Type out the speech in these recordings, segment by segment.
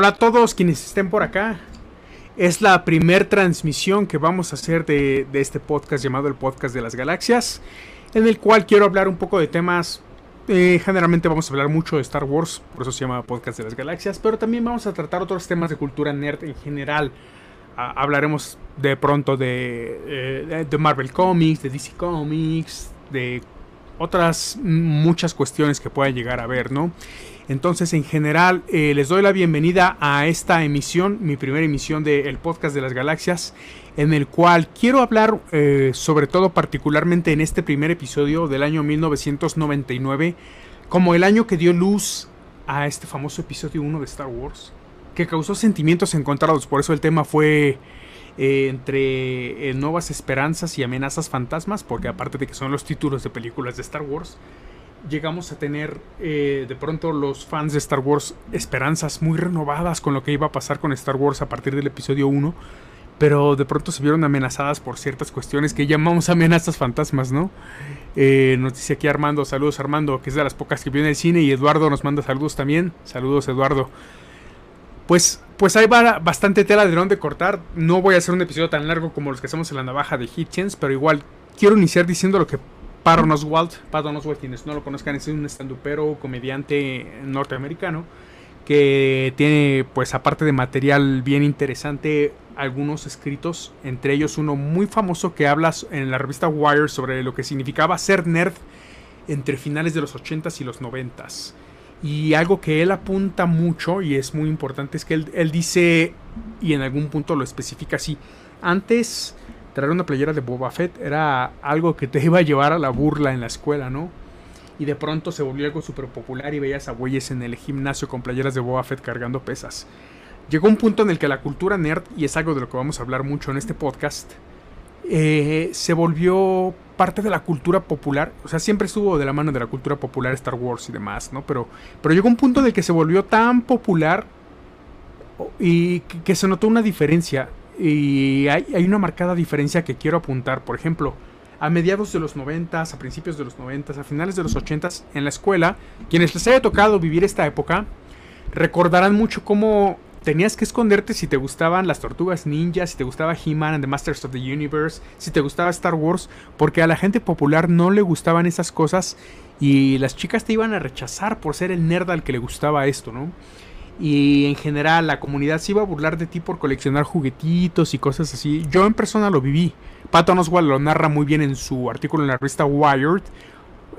Hola a todos quienes estén por acá. Es la primer transmisión que vamos a hacer de, este podcast llamado el Podcast de las Galaxias, en el cual quiero hablar un poco de temas. Eh, generalmente vamos a hablar mucho de Star Wars, por eso se llama Podcast de las Galaxias, pero también vamos a tratar otros temas de cultura nerd en general. hablaremos de pronto de, eh, de Marvel Comics, de DC Comics, de otras muchas cuestiones que puedan llegar a ver, ¿no? Entonces, en general, eh, les doy la bienvenida a esta emisión, mi primera emisión del podcast de las galaxias, en el cual quiero hablar eh, sobre todo particularmente en este primer episodio del año 1999, como el año que dio luz a este famoso episodio 1 de Star Wars, que causó sentimientos encontrados, por eso el tema fue eh, entre nuevas esperanzas y amenazas fantasmas, porque aparte de que son los títulos de películas de Star Wars, llegamos a tener eh, de pronto los fans de Star Wars esperanzas muy renovadas con lo que iba a pasar con Star Wars a partir del episodio 1, pero de pronto se vieron amenazadas por ciertas cuestiones que llamamos amenazas fantasmas, ¿no? Eh, nos dice aquí Armando, saludos Armando, que es de las pocas que viene el cine, y Eduardo nos manda saludos también, saludos Eduardo. Pues, pues hay bastante tela de dónde cortar, no voy a hacer un episodio tan largo como los que hacemos en la navaja de Hitchens, pero igual quiero iniciar diciendo lo que Patton Oswalt, Patton Oswalt, quienes no lo conozcan, es un estandupero comediante norteamericano que tiene, pues aparte de material bien interesante, algunos escritos, entre ellos uno muy famoso que habla en la revista Wire sobre lo que significaba ser nerd entre finales de los 80s y los 90s. Y algo que él apunta mucho y es muy importante es que él, él dice, y en algún punto lo especifica así, antes traer una playera de Boba Fett era algo que te iba a llevar a la burla en la escuela, ¿no? Y de pronto se volvió algo súper popular y veías a güeyes en el gimnasio con playeras de Boba Fett cargando pesas. Llegó un punto en el que la cultura nerd, y es algo de lo que vamos a hablar mucho en este podcast, eh, se volvió parte de la cultura popular. O sea, siempre estuvo de la mano de la cultura popular Star Wars y demás, ¿no? Pero, pero llegó un punto en el que se volvió tan popular y que se notó una diferencia y hay, una marcada diferencia que quiero apuntar. Por ejemplo, a mediados de los 90, a principios de los 90, a finales de los 80, en la escuela, quienes les haya tocado vivir esta época, recordarán mucho cómo tenías que esconderte si te gustaban las tortugas ninja, si te gustaba He-Man and the Masters of the Universe, si te gustaba Star Wars, porque a la gente popular no le gustaban esas cosas y las chicas te iban a rechazar por ser el nerd al que le gustaba esto, ¿no? Y en general la comunidad se iba a burlar de ti por coleccionar juguetitos y cosas así. Yo en persona lo viví. Patton Oswalt lo narra muy bien en su artículo en la revista Wired.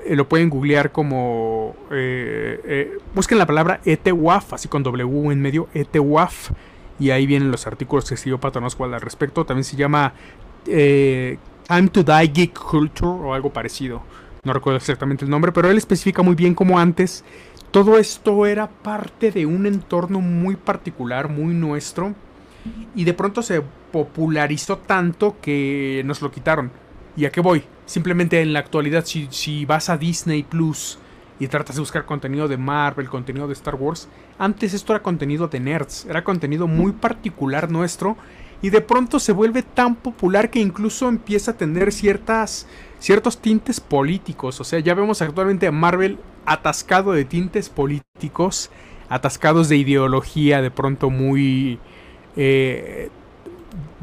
Eh, lo pueden googlear como... Eh, eh, busquen la palabra ETWAF, así con W en medio, ETWAF. Y ahí vienen los artículos que escribió Patton Oswalt al respecto. También se llama Time to Die Geek Culture o algo parecido. No recuerdo exactamente el nombre, pero él especifica muy bien cómo antes todo esto era parte de un entorno muy particular, muy nuestro, y de pronto se popularizó tanto que nos lo quitaron. ¿Y a qué voy? Simplemente en la actualidad, si, vas a Disney Plus y tratas de buscar contenido de Marvel, contenido de Star Wars, antes esto era contenido de nerds, era contenido muy particular nuestro, y de pronto se vuelve tan popular que incluso empieza a tener ciertas, ciertos tintes políticos. O sea, ya vemos actualmente a Marvel atascado de tintes políticos, atascados de ideología de pronto muy... Eh,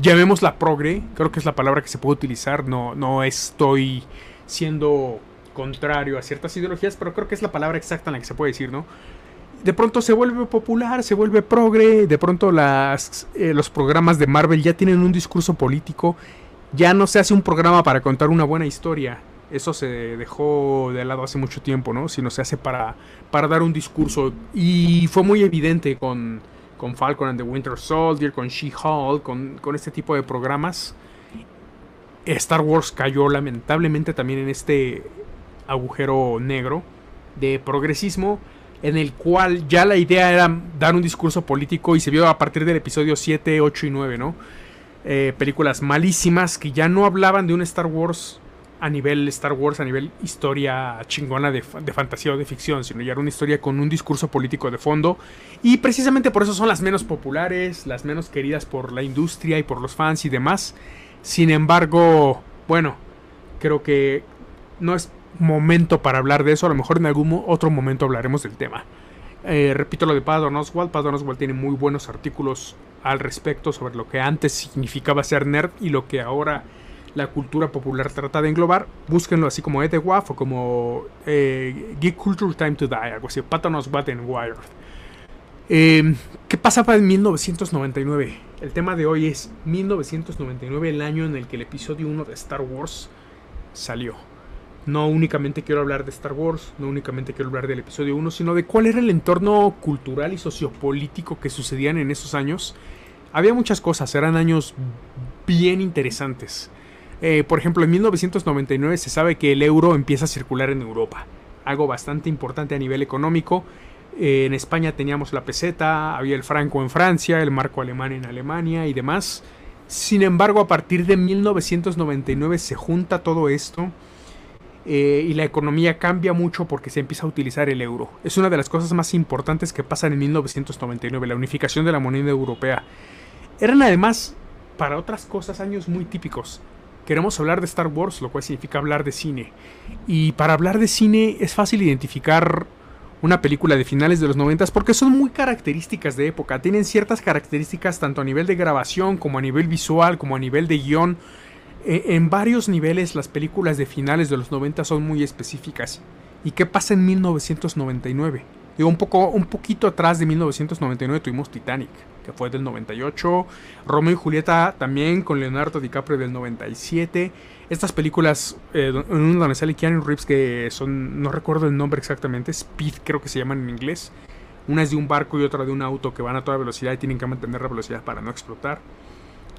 llamémosla progre, creo que es la palabra que se puede utilizar, no, no estoy siendo contrario a ciertas ideologías, pero creo que es la palabra exacta en la que se puede decir, ¿no? De pronto se vuelve popular, se vuelve progre, de pronto las, eh, los programas de Marvel ya tienen un discurso político, ya no se hace un programa para contar una buena historia, eso se dejó de lado hace mucho tiempo, ¿no? Sino se hace para, para dar un discurso. Y fue muy evidente con, con Falcon and the Winter Soldier, con She-Hulk, con, con este tipo de programas. Star Wars cayó lamentablemente también en este agujero negro de progresismo en el cual ya la idea era dar un discurso político y se vio a partir del episodio 7, 8 y 9, ¿no? Eh, películas malísimas que ya no hablaban de un Star Wars a nivel Star Wars, a nivel historia chingona de, fantasía o de ficción, sino ya era una historia con un discurso político de fondo. Y precisamente por eso son las menos populares, las menos queridas por la industria y por los fans y demás. Sin embargo, bueno, creo que no es momento para hablar de eso, a lo mejor en algún otro momento hablaremos del tema. Eh, repito lo de Patton Oswald. Patton Oswald tiene muy buenos artículos al respecto sobre lo que antes significaba ser nerd y lo que ahora la cultura popular trata de englobar. Búsquenlo así como Ed Waff o como eh, Geek Culture Time to Die, algo así. Patton Oswald en Wired. Eh, ¿Qué pasaba en 1999? El tema de hoy es 1999, el año en el que el episodio 1 de Star Wars salió. No únicamente quiero hablar de Star Wars, no únicamente quiero hablar del episodio 1, sino de cuál era el entorno cultural y sociopolítico que sucedían en esos años. Había muchas cosas, eran años bien interesantes. Eh, por ejemplo, en 1999 se sabe que el euro empieza a circular en Europa, algo bastante importante a nivel económico. Eh, en España teníamos la peseta, había el franco en Francia, el marco alemán en Alemania y demás. Sin embargo, a partir de 1999 se junta todo esto eh, y la economía cambia mucho porque se empieza a utilizar el euro. Es una de las cosas más importantes que pasan en 1999, la unificación de la moneda europea. Eran además, para otras cosas, años muy típicos. Queremos hablar de Star Wars, lo cual significa hablar de cine. Y para hablar de cine es fácil identificar una película de finales de los 90 porque son muy características de época. Tienen ciertas características tanto a nivel de grabación como a nivel visual, como a nivel de guion en varios niveles las películas de finales de los 90 son muy específicas. ¿Y qué pasa en 1999? Digo, un, poco, un poquito atrás de 1999 tuvimos Titanic, que fue del 98. Romeo y Julieta también con Leonardo DiCaprio del 97. Estas películas, eh, en donde sale Keanu Reeves, que son, no recuerdo el nombre exactamente, Speed creo que se llaman en inglés. Una es de un barco y otra de un auto que van a toda velocidad y tienen que mantener la velocidad para no explotar.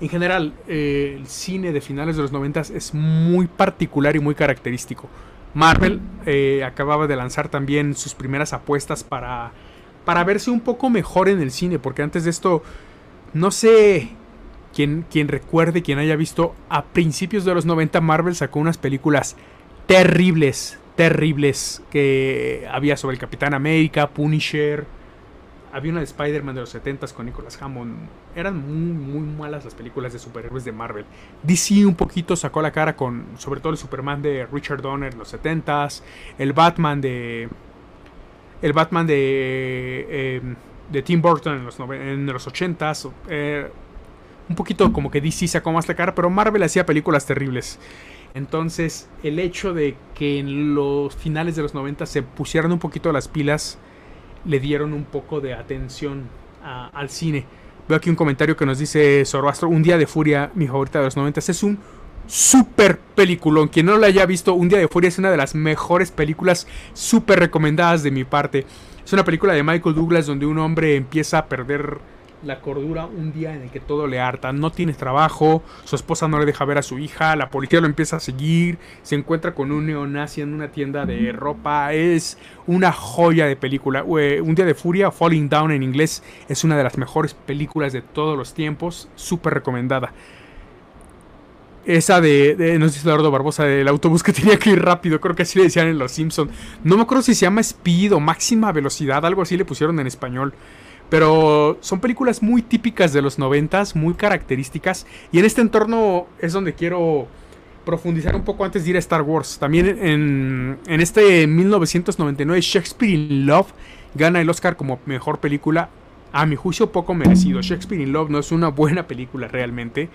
En general, eh, el cine de finales de los 90 es muy particular y muy característico. Marvel eh, acababa de lanzar también sus primeras apuestas para, para verse un poco mejor en el cine, porque antes de esto, no sé quién, quién recuerde, quién haya visto, a principios de los 90 Marvel sacó unas películas terribles, terribles, que había sobre el Capitán América, Punisher, había una de Spider-Man de los 70s con Nicolas Hammond. Eran muy, muy malas las películas de superhéroes de Marvel. DC un poquito sacó la cara con, sobre todo el Superman de Richard Donner en los 70s, el Batman de... El Batman de... Em, de Tim Burton en los, en los 80s. Eh, un poquito como que DC sacó más la cara, pero Marvel hacía películas terribles. Entonces, el hecho de que en los finales de los 90 se pusieran un poquito las pilas le dieron un poco de atención al cine. Veo aquí un comentario que nos dice Zoroastro, Un Día de Furia, mi favorita de los 90. Es un super peliculón. Quien no lo haya visto, Un Día de Furia es una de las mejores películas super recomendadas de mi parte. Es una película de Michael Douglas donde un hombre empieza a perder la cordura un día en el que todo le harta. No tiene trabajo, su esposa no le deja ver a su hija, la policía lo empieza a seguir, se encuentra con un neonazi en una tienda de ropa. Es una joya de película. Un día de furia, Falling Down en inglés, es una de las mejores películas de todos los tiempos, súper recomendada. Esa de, de, no sé si Eduardo Barbosa, del autobús que tenía que ir rápido, creo que así le decían en Los Simpson. No me acuerdo si se llama Speed o Máxima Velocidad, algo así le pusieron en español. Pero son películas muy típicas de los noventas, muy características. Y en este entorno es donde quiero profundizar un poco antes de ir a Star Wars. También en, en este 1999 Shakespeare in Love gana el Oscar como mejor película. A mi juicio poco merecido. Shakespeare in Love no es una buena película realmente.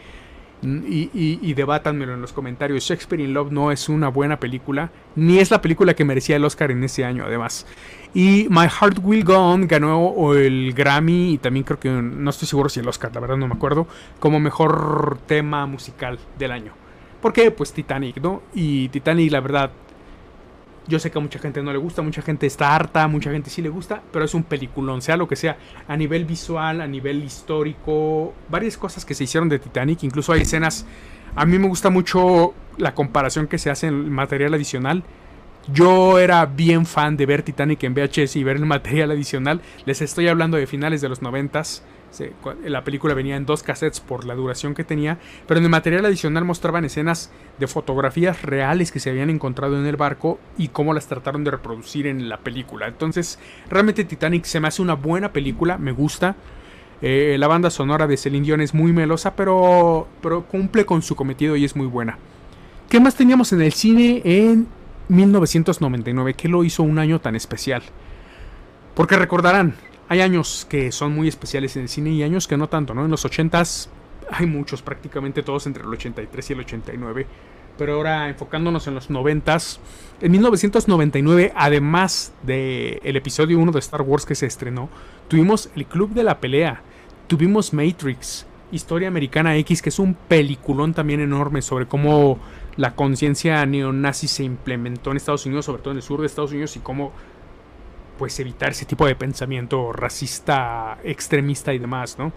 Y, y, debátanmelo en los comentarios. Shakespeare in Love no es una buena película, ni es la película que merecía el Oscar en ese año, además. Y My Heart Will Go On ganó el Grammy y también creo que no estoy seguro si el Oscar, la verdad no me acuerdo, como mejor tema musical del año. ¿Por qué? Pues Titanic, ¿no? Y Titanic, la verdad, yo sé que a mucha gente no le gusta, mucha gente está harta, mucha gente sí le gusta, pero es un peliculón, sea lo que sea, a nivel visual, a nivel histórico, varias cosas que se hicieron de Titanic, incluso hay escenas, a mí me gusta mucho la comparación que se hace en el material adicional. Yo era bien fan de ver Titanic en VHS y ver el material adicional. Les estoy hablando de finales de los noventas la película venía en dos cassettes por la duración que tenía, pero en el material adicional mostraban escenas de fotografías reales que se habían encontrado en el barco y cómo las trataron de reproducir en la película. Entonces, realmente Titanic se me hace una buena película, me gusta. Eh, la banda sonora de Celine Dion es muy melosa, pero, pero cumple con su cometido y es muy buena. ¿Qué más teníamos en el cine en 1999? ¿Qué lo hizo un año tan especial? Porque recordarán, hay años que son muy especiales en el cine y años que no tanto, ¿no? En los 80s hay muchos, prácticamente todos entre el 83 y el 89. Pero ahora enfocándonos en los 90s, en 1999, además del el episodio 1 de Star Wars que se estrenó, tuvimos El Club de la Pelea, tuvimos Matrix, Historia Americana X, que es un peliculón también enorme sobre cómo la conciencia neonazi se implementó en Estados Unidos, sobre todo en el sur de Estados Unidos, y cómo pues evitar ese tipo de pensamiento racista, extremista y demás, ¿no?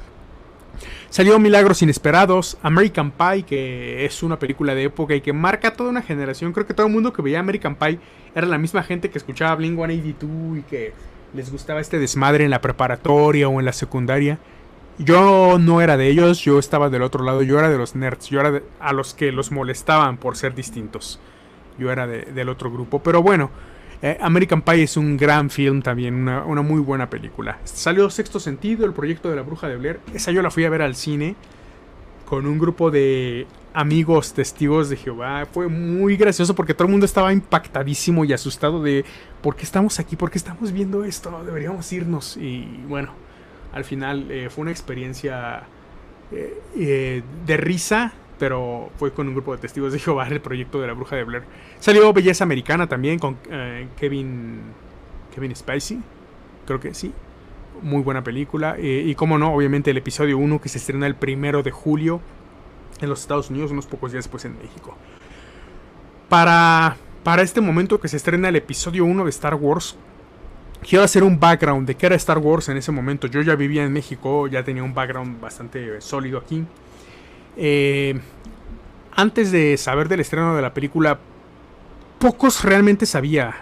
Salió Milagros Inesperados, American Pie, que es una película de época y que marca toda una generación. Creo que todo el mundo que veía American Pie era la misma gente que escuchaba Blink 182 y que les gustaba este desmadre en la preparatoria o en la secundaria. Yo no era de ellos, yo estaba del otro lado, yo era de los nerds, yo era a los que los molestaban por ser distintos. Yo era del otro grupo, pero bueno, eh, American Pie es un gran film también, una, muy buena película. Salió Sexto Sentido, el proyecto de la bruja de Blair. Esa yo la fui a ver al cine con un grupo de amigos testigos de Jehová. Fue muy gracioso porque todo el mundo estaba impactadísimo y asustado de ¿por qué estamos aquí? ¿Por qué estamos viendo esto? Deberíamos irnos. Y bueno, al final eh, fue una experiencia eh, de risa pero fue con un grupo de testigos de Jehová el proyecto de la bruja de Blair. Salió Belleza Americana también con eh, Kevin Kevin Spacey, creo que sí. Muy buena película. Eh, y como no, obviamente el episodio 1 que se estrena el primero de julio en los Estados Unidos, unos pocos días después en México. Para, para este momento que se estrena el episodio 1 de Star Wars, quiero hacer un background de qué era Star Wars en ese momento. Yo ya vivía en México, ya tenía un background bastante sólido aquí. Eh, antes de saber del estreno de la película, pocos realmente sabía.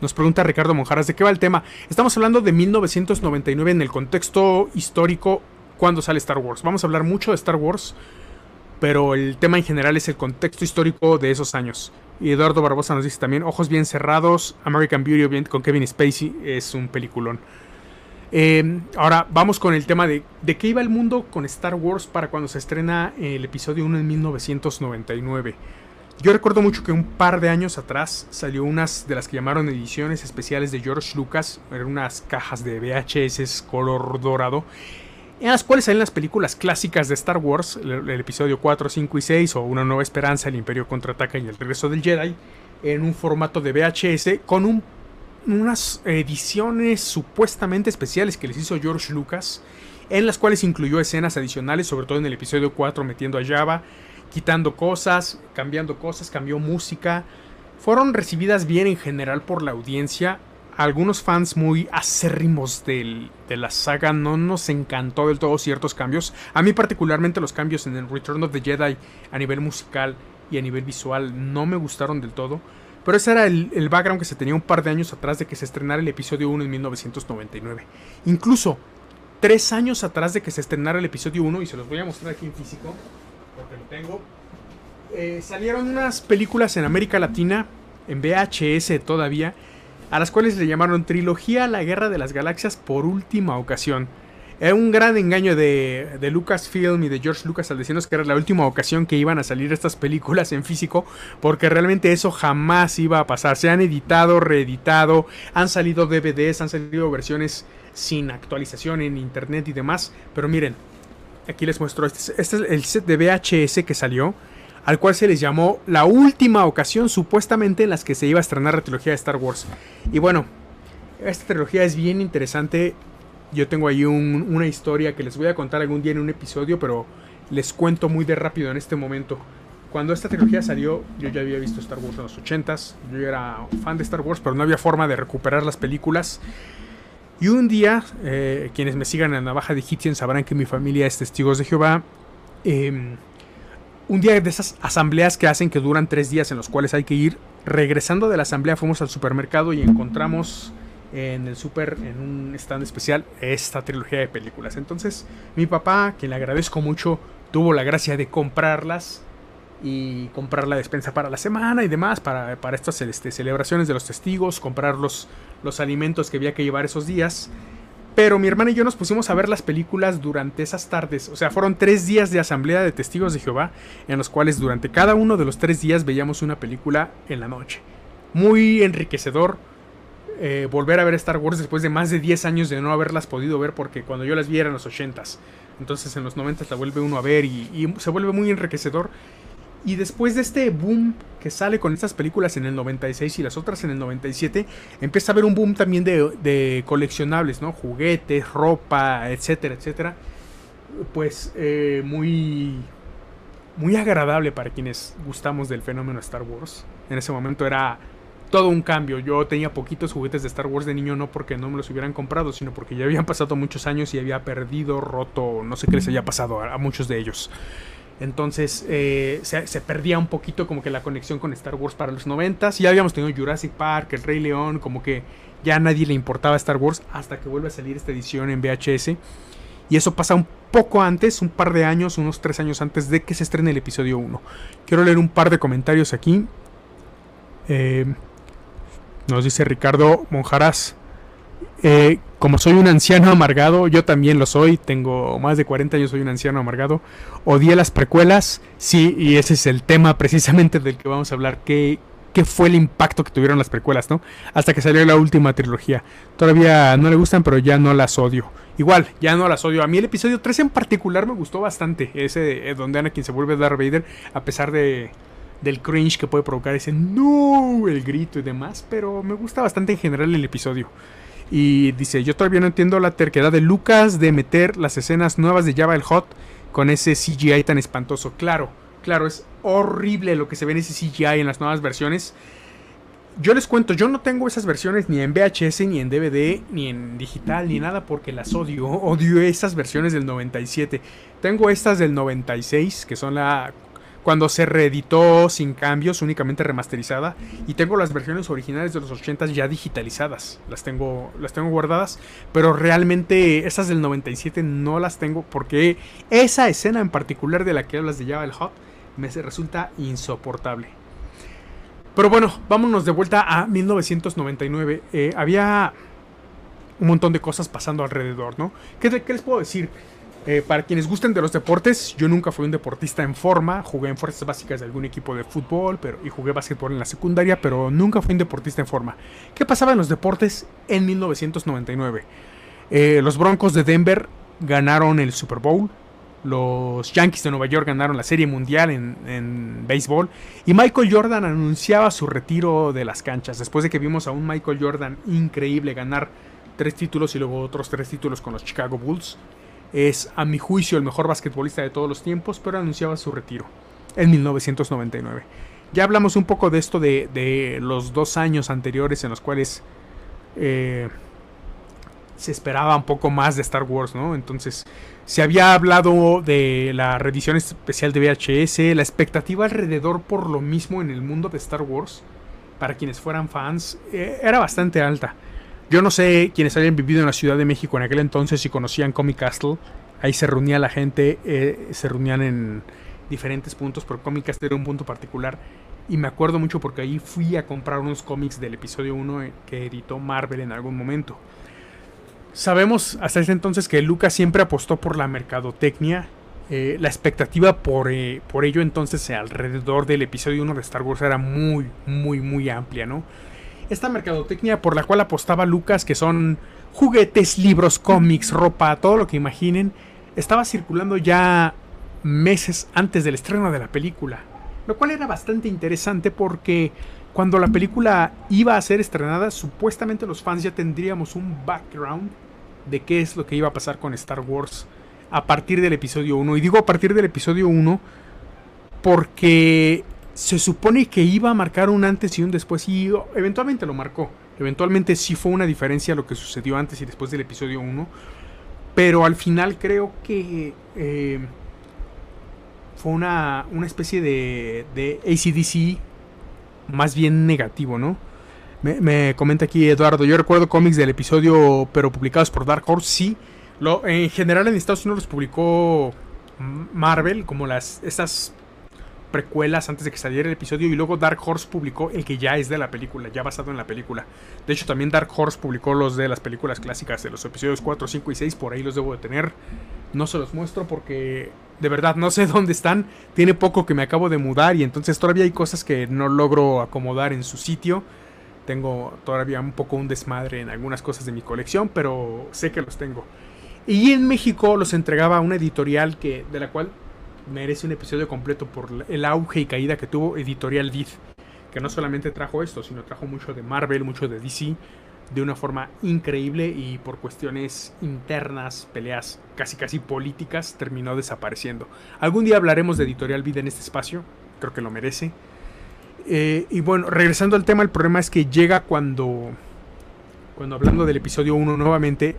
Nos pregunta Ricardo Monjaras, ¿de qué va el tema? Estamos hablando de 1999 en el contexto histórico cuando sale Star Wars. Vamos a hablar mucho de Star Wars, pero el tema en general es el contexto histórico de esos años. Y Eduardo Barbosa nos dice también, Ojos bien cerrados, American Beauty con Kevin Spacey, es un peliculón. Em, ahora vamos con el tema de, de qué iba el mundo con Star Wars para cuando se estrena el episodio 1 en 1999. Yo recuerdo mucho que un par de años atrás salió unas de las que llamaron ediciones especiales de George Lucas, eran unas cajas de VHS color dorado, en las cuales salen las películas clásicas de Star Wars, el, episodio 4, 5 y 6, o Una Nueva Esperanza, El Imperio Contraataca y El Regreso del Jedi, en un formato de VHS con un unas ediciones supuestamente especiales que les hizo George Lucas, en las cuales incluyó escenas adicionales, sobre todo en el episodio 4 metiendo a Java, quitando cosas, cambiando cosas, cambió música. Fueron recibidas bien en general por la audiencia. algunos fans muy acérrimos de la saga no nos encantó del todo ciertos cambios. A mí particularmente los cambios en el Return of the Jedi a nivel musical y a nivel visual no me gustaron del todo. Pero ese era el, background que se tenía un par de años atrás de que se estrenara el episodio 1 en 1999. Incluso tres años atrás de que se estrenara el episodio 1, y se los voy a mostrar aquí en físico, porque lo tengo, eh, salieron unas películas en América Latina, en VHS todavía, a las cuales le llamaron Trilogía La Guerra de las Galaxias por última ocasión. Un gran engaño de, de, Lucasfilm y de George Lucas al decirnos que era la última ocasión que iban a salir estas películas en físico, porque realmente eso jamás iba a pasar. Se han editado, reeditado, han salido DVDs, han salido versiones sin actualización en internet y demás. Pero miren, aquí les muestro, este, este es el set de VHS que salió, al cual se les llamó la última ocasión supuestamente en las que se iba a estrenar la trilogía de Star Wars. Y bueno, esta trilogía es bien interesante yo tengo ahí una historia que les voy a contar algún día en un episodio, pero les cuento muy de rápido en este momento. Cuando esta trilogía salió, yo ya había visto Star Wars en los 80s. Yo era fan de Star Wars, pero no había forma de recuperar las películas. Y un día, eh, quienes me sigan en Navaja de Hitchen sabrán que mi familia es Testigos de Jehová. Em, un día de esas asambleas que hacen que duran tres días en los cuales hay que ir. Regresando de la asamblea fuimos al supermercado y encontramos en el super, en un stand especial, esta trilogía de películas. Entonces, mi papá, quien le agradezco mucho, tuvo la gracia de comprarlas y comprar la despensa para la semana y demás, para, para estas este, celebraciones de los testigos, comprar los, los alimentos que había que llevar esos días. Pero mi hermana y yo nos pusimos a ver las películas durante esas tardes. O sea, fueron tres días de asamblea de testigos de Jehová, en los cuales durante cada uno de los tres días veíamos una película en la noche. Muy enriquecedor, eh, volver a ver Star Wars después de más de 10 años de no haberlas podido ver porque cuando yo las vi eran los 80s. Entonces en los 90 la vuelve uno a ver y, se vuelve muy enriquecedor. Y después de este boom que sale con estas películas en el 96 y las otras en el 97, empieza a haber un boom también de, coleccionables, ¿no? Juguetes, ropa, etcétera, etcétera. Pues eh, muy, muy agradable para quienes gustamos del fenómeno Star Wars. En ese momento era todo un cambio. Yo tenía poquitos juguetes de Star Wars de niño, no porque no me los hubieran comprado, sino porque ya habían pasado muchos años y había perdido, roto, no sé qué les había pasado a, muchos de ellos. Entonces eh, se, perdía un poquito como que la conexión con Star Wars para los 90 Ya habíamos tenido Jurassic Park, El Rey León, como que ya a nadie le importaba Star Wars hasta que vuelve a salir esta edición en VHS. Y eso pasa un poco antes, un par de años, unos tres años antes de que se estrene el episodio 1. Quiero leer un par de comentarios aquí. Eh, nos dice Ricardo Monjaraz. Eh, como soy un anciano amargado, yo también lo soy, tengo más de 40 años, soy un anciano amargado. Odié las precuelas, sí, y ese es el tema precisamente del que vamos a hablar. ¿Qué, qué fue el impacto que tuvieron las precuelas, no? Hasta que salió la última trilogía. Todavía no le gustan, pero ya no las odio. Igual, ya no las odio. A mí el episodio 3 en particular me gustó bastante. Ese eh, donde Anakin se vuelve Darth Vader, a pesar de del cringe que puede provocar ese no, el grito y demás, pero me gusta bastante en general el episodio. Y dice, yo todavía no entiendo la terquedad de Lucas de meter las escenas nuevas de Java el Hot con ese CGI tan espantoso. Claro, claro, es horrible lo que se ve en ese CGI en las nuevas versiones. Yo les cuento, yo no tengo esas versiones ni en VHS, ni en DVD, ni en digital, ni nada porque las odio. Odio esas versiones del 97. Tengo estas del 96, que son la cuando se reeditó sin cambios, únicamente remasterizada. Y tengo las versiones originales de los 80 ya digitalizadas. Las tengo, las tengo guardadas. Pero realmente esas del 97 no las tengo porque esa escena en particular de la que hablas de Java el Hot me resulta insoportable. Pero bueno, vámonos de vuelta a 1999. Eh, había un montón de cosas pasando alrededor, ¿no? ¿Qué, ¿Qué les puedo decir? Eh, para quienes gusten de los deportes, yo nunca fui un deportista en forma, jugué en fuerzas básicas de algún equipo de fútbol pero, y jugué básquetbol en la secundaria, pero nunca fui un deportista en forma. ¿Qué pasaba en los deportes en 1999? Eh, los Broncos de Denver ganaron el Super Bowl, los Yankees de Nueva York ganaron la Serie Mundial en, en, béisbol y Michael Jordan anunciaba su retiro de las canchas después de que vimos a un Michael Jordan increíble ganar tres títulos y luego otros tres títulos con los Chicago Bulls. Es, a mi juicio, el mejor basquetbolista de todos los tiempos, pero anunciaba su retiro en 1999. Ya hablamos un poco de esto de, los dos años anteriores en los cuales eh, se esperaba un poco más de Star Wars, ¿no? Entonces, se había hablado de la reedición especial de VHS, la expectativa alrededor por lo mismo en el mundo de Star Wars, para quienes fueran fans, eh, era bastante alta. Yo no sé quienes hayan vivido en la Ciudad de México en aquel entonces y conocían Comic Castle. Ahí se reunía la gente, eh, se reunían en diferentes puntos, pero Comic Castle era un punto particular. Y me acuerdo mucho porque ahí fui a comprar unos cómics del episodio 1 eh, que editó Marvel en algún momento. Sabemos hasta ese entonces que Lucas siempre apostó por la mercadotecnia. Eh, la expectativa por, por ello entonces alrededor del episodio 1 de Star Wars era muy, muy, muy amplia, ¿no? Esta mercadotecnia por la cual apostaba Lucas, que son juguetes, libros, cómics, ropa, todo lo que imaginen, estaba circulando ya meses antes del estreno de la película. Lo cual era bastante interesante porque cuando la película iba a ser estrenada, supuestamente los fans ya tendríamos un background de qué es lo que iba a pasar con Star Wars a partir del episodio 1. Y digo a partir del episodio 1 porque se supone que iba a marcar un antes y un después y eventualmente lo marcó. Eventualmente sí fue una diferencia lo que sucedió antes y después del episodio 1. Pero al final creo que eh, fue una, una especie de, de ACDC más bien negativo, ¿no? Me, me, comenta aquí Eduardo, yo recuerdo cómics del episodio, pero publicados por Dark Horse, sí. Lo, en general en Estados Unidos los publicó Marvel, como las estas precuelas antes de que saliera el episodio y luego Dark Horse publicó el que ya es de la película, ya basado en la película. De hecho, también Dark Horse publicó los de las películas clásicas de los episodios 4, 5 y 6, por ahí los debo de tener. No se los muestro porque de verdad no sé dónde están. Tiene poco que me acabo de mudar y entonces todavía hay cosas que no logro acomodar en su sitio. Tengo todavía un poco un desmadre en algunas cosas de mi colección, pero sé que los tengo. Y en México los entregaba una editorial que, de la cual merece un episodio completo por el auge y caída que tuvo Editorial Vid. Que no solamente trajo esto, sino trajo mucho de Marvel, mucho de DC, de una forma increíble y por cuestiones internas, peleas casi casi políticas, terminó desapareciendo. Algún día hablaremos de Editorial Vid en este espacio, creo que lo merece. Eh, y bueno, regresando al tema, el problema es que llega cuando, cuando hablando del episodio 1 nuevamente,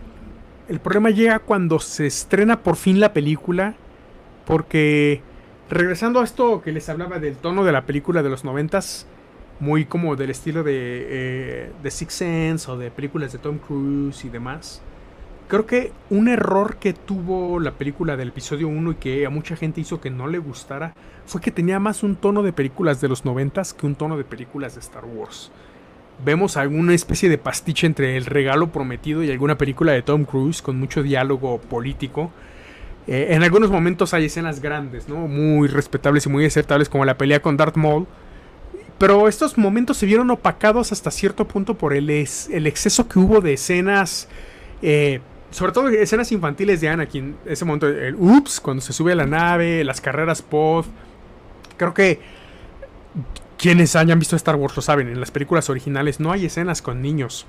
el problema llega cuando se estrena por fin la película, porque regresando a esto que les hablaba del tono de la película de los noventas, muy como del estilo de, eh, de Six Sense o de películas de Tom Cruise y demás. Creo que un error que tuvo la película del episodio 1 y que a mucha gente hizo que no le gustara fue que tenía más un tono de películas de los noventas que un tono de películas de Star Wars. Vemos alguna especie de pastiche entre El regalo prometido y alguna película de Tom Cruise con mucho diálogo político. Eh, en algunos momentos hay escenas grandes, ¿no? Muy respetables y muy aceptables como la pelea con Darth Maul. Pero estos momentos se vieron opacados hasta cierto punto por el, exceso que hubo de escenas eh, sobre todo escenas infantiles de Anakin, ese momento, el ups, cuando se sube a la nave, las carreras pod. Creo que quienes hayan visto Star Wars lo saben, en las películas originales no hay escenas con niños.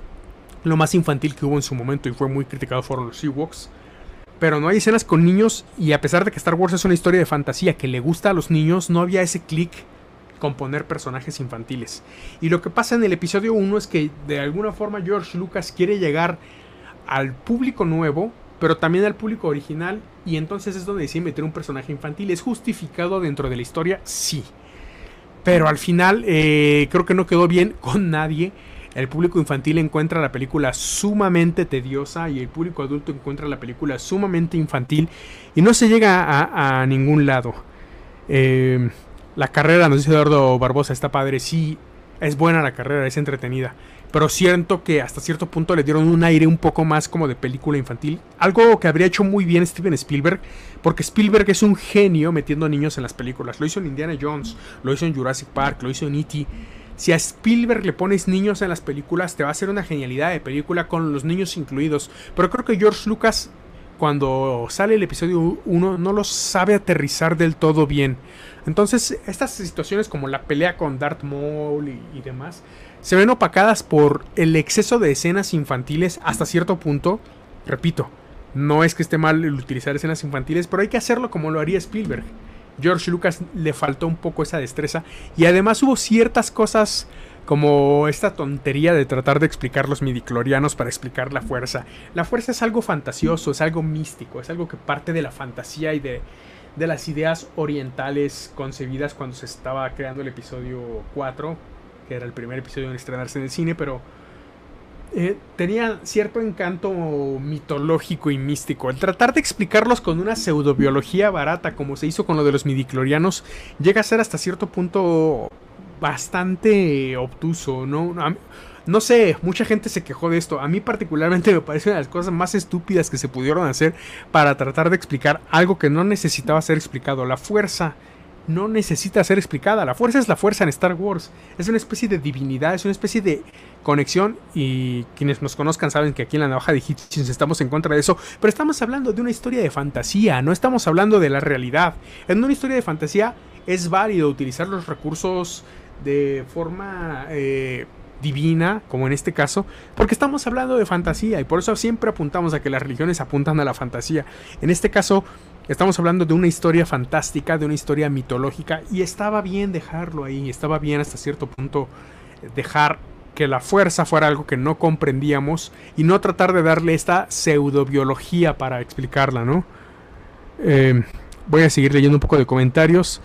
Lo más infantil que hubo en su momento y fue muy criticado fueron los Ewoks. Pero no hay escenas con niños y a pesar de que Star Wars es una historia de fantasía que le gusta a los niños, no había ese clic con poner personajes infantiles. Y lo que pasa en el episodio 1 es que de alguna forma George Lucas quiere llegar al público nuevo, pero también al público original. Y entonces es donde decide meter un personaje infantil. ¿Es justificado dentro de la historia? Sí. Pero al final eh, creo que no quedó bien con nadie. El público infantil encuentra la película sumamente tediosa y el público adulto encuentra la película sumamente infantil y no se llega a, ningún lado. Eh, la carrera, nos dice Eduardo Barbosa, está padre. Sí, es buena la carrera, es entretenida pero siento que hasta cierto punto le dieron un aire un poco más como de película infantil. Algo que habría hecho muy bien Steven Spielberg, porque Spielberg es un genio metiendo niños en las películas. Lo hizo en Indiana Jones, lo hizo en Jurassic Park, lo hizo en E.T. Si a Spielberg le pones niños en las películas, te va a hacer una genialidad de película con los niños incluidos. Pero creo que George Lucas, cuando sale el episodio 1, no lo sabe aterrizar del todo bien. Entonces, estas situaciones como la pelea con Darth Maul y demás, se ven opacadas por el exceso de escenas infantiles hasta cierto punto. Repito, no es que esté mal el utilizar escenas infantiles, pero hay que hacerlo como lo haría Spielberg. George Lucas le faltó un poco esa destreza y además hubo ciertas cosas como esta tontería de tratar de explicar los midiclorianos para explicar la fuerza. La fuerza es algo fantasioso, es algo místico, es algo que parte de la fantasía y de, de las ideas orientales concebidas cuando se estaba creando el episodio 4 que era el primer episodio en estrenarse en el cine, pero eh, tenía cierto encanto mitológico y místico. El tratar de explicarlos con una pseudobiología barata, como se hizo con lo de los midiclorianos, llega a ser hasta cierto punto bastante obtuso, ¿no? No sé, mucha gente se quejó de esto. A mí particularmente me parece una de las cosas más estúpidas que se pudieron hacer para tratar de explicar algo que no necesitaba ser explicado. La fuerza no necesita ser explicada. La fuerza es la fuerza en Star Wars. Es una especie de divinidad, es una especie de conexión. Y quienes nos conozcan saben que aquí en la navaja de Hitchens estamos en contra de eso. Pero estamos hablando de una historia de fantasía, no estamos hablando de la realidad. En una historia de fantasía es válido utilizar los recursos de forma eh, divina, como en este caso, porque estamos hablando de fantasía y por eso siempre apuntamos a que las religiones apuntan a la fantasía. En este caso, estamos hablando de una historia fantástica, de una historia mitológica y estaba bien dejarlo ahí, estaba bien hasta cierto punto dejar que la fuerza fuera algo que no comprendíamos y no tratar de darle esta pseudobiología para explicarla, ¿no? Eh, voy a seguir leyendo un poco de comentarios.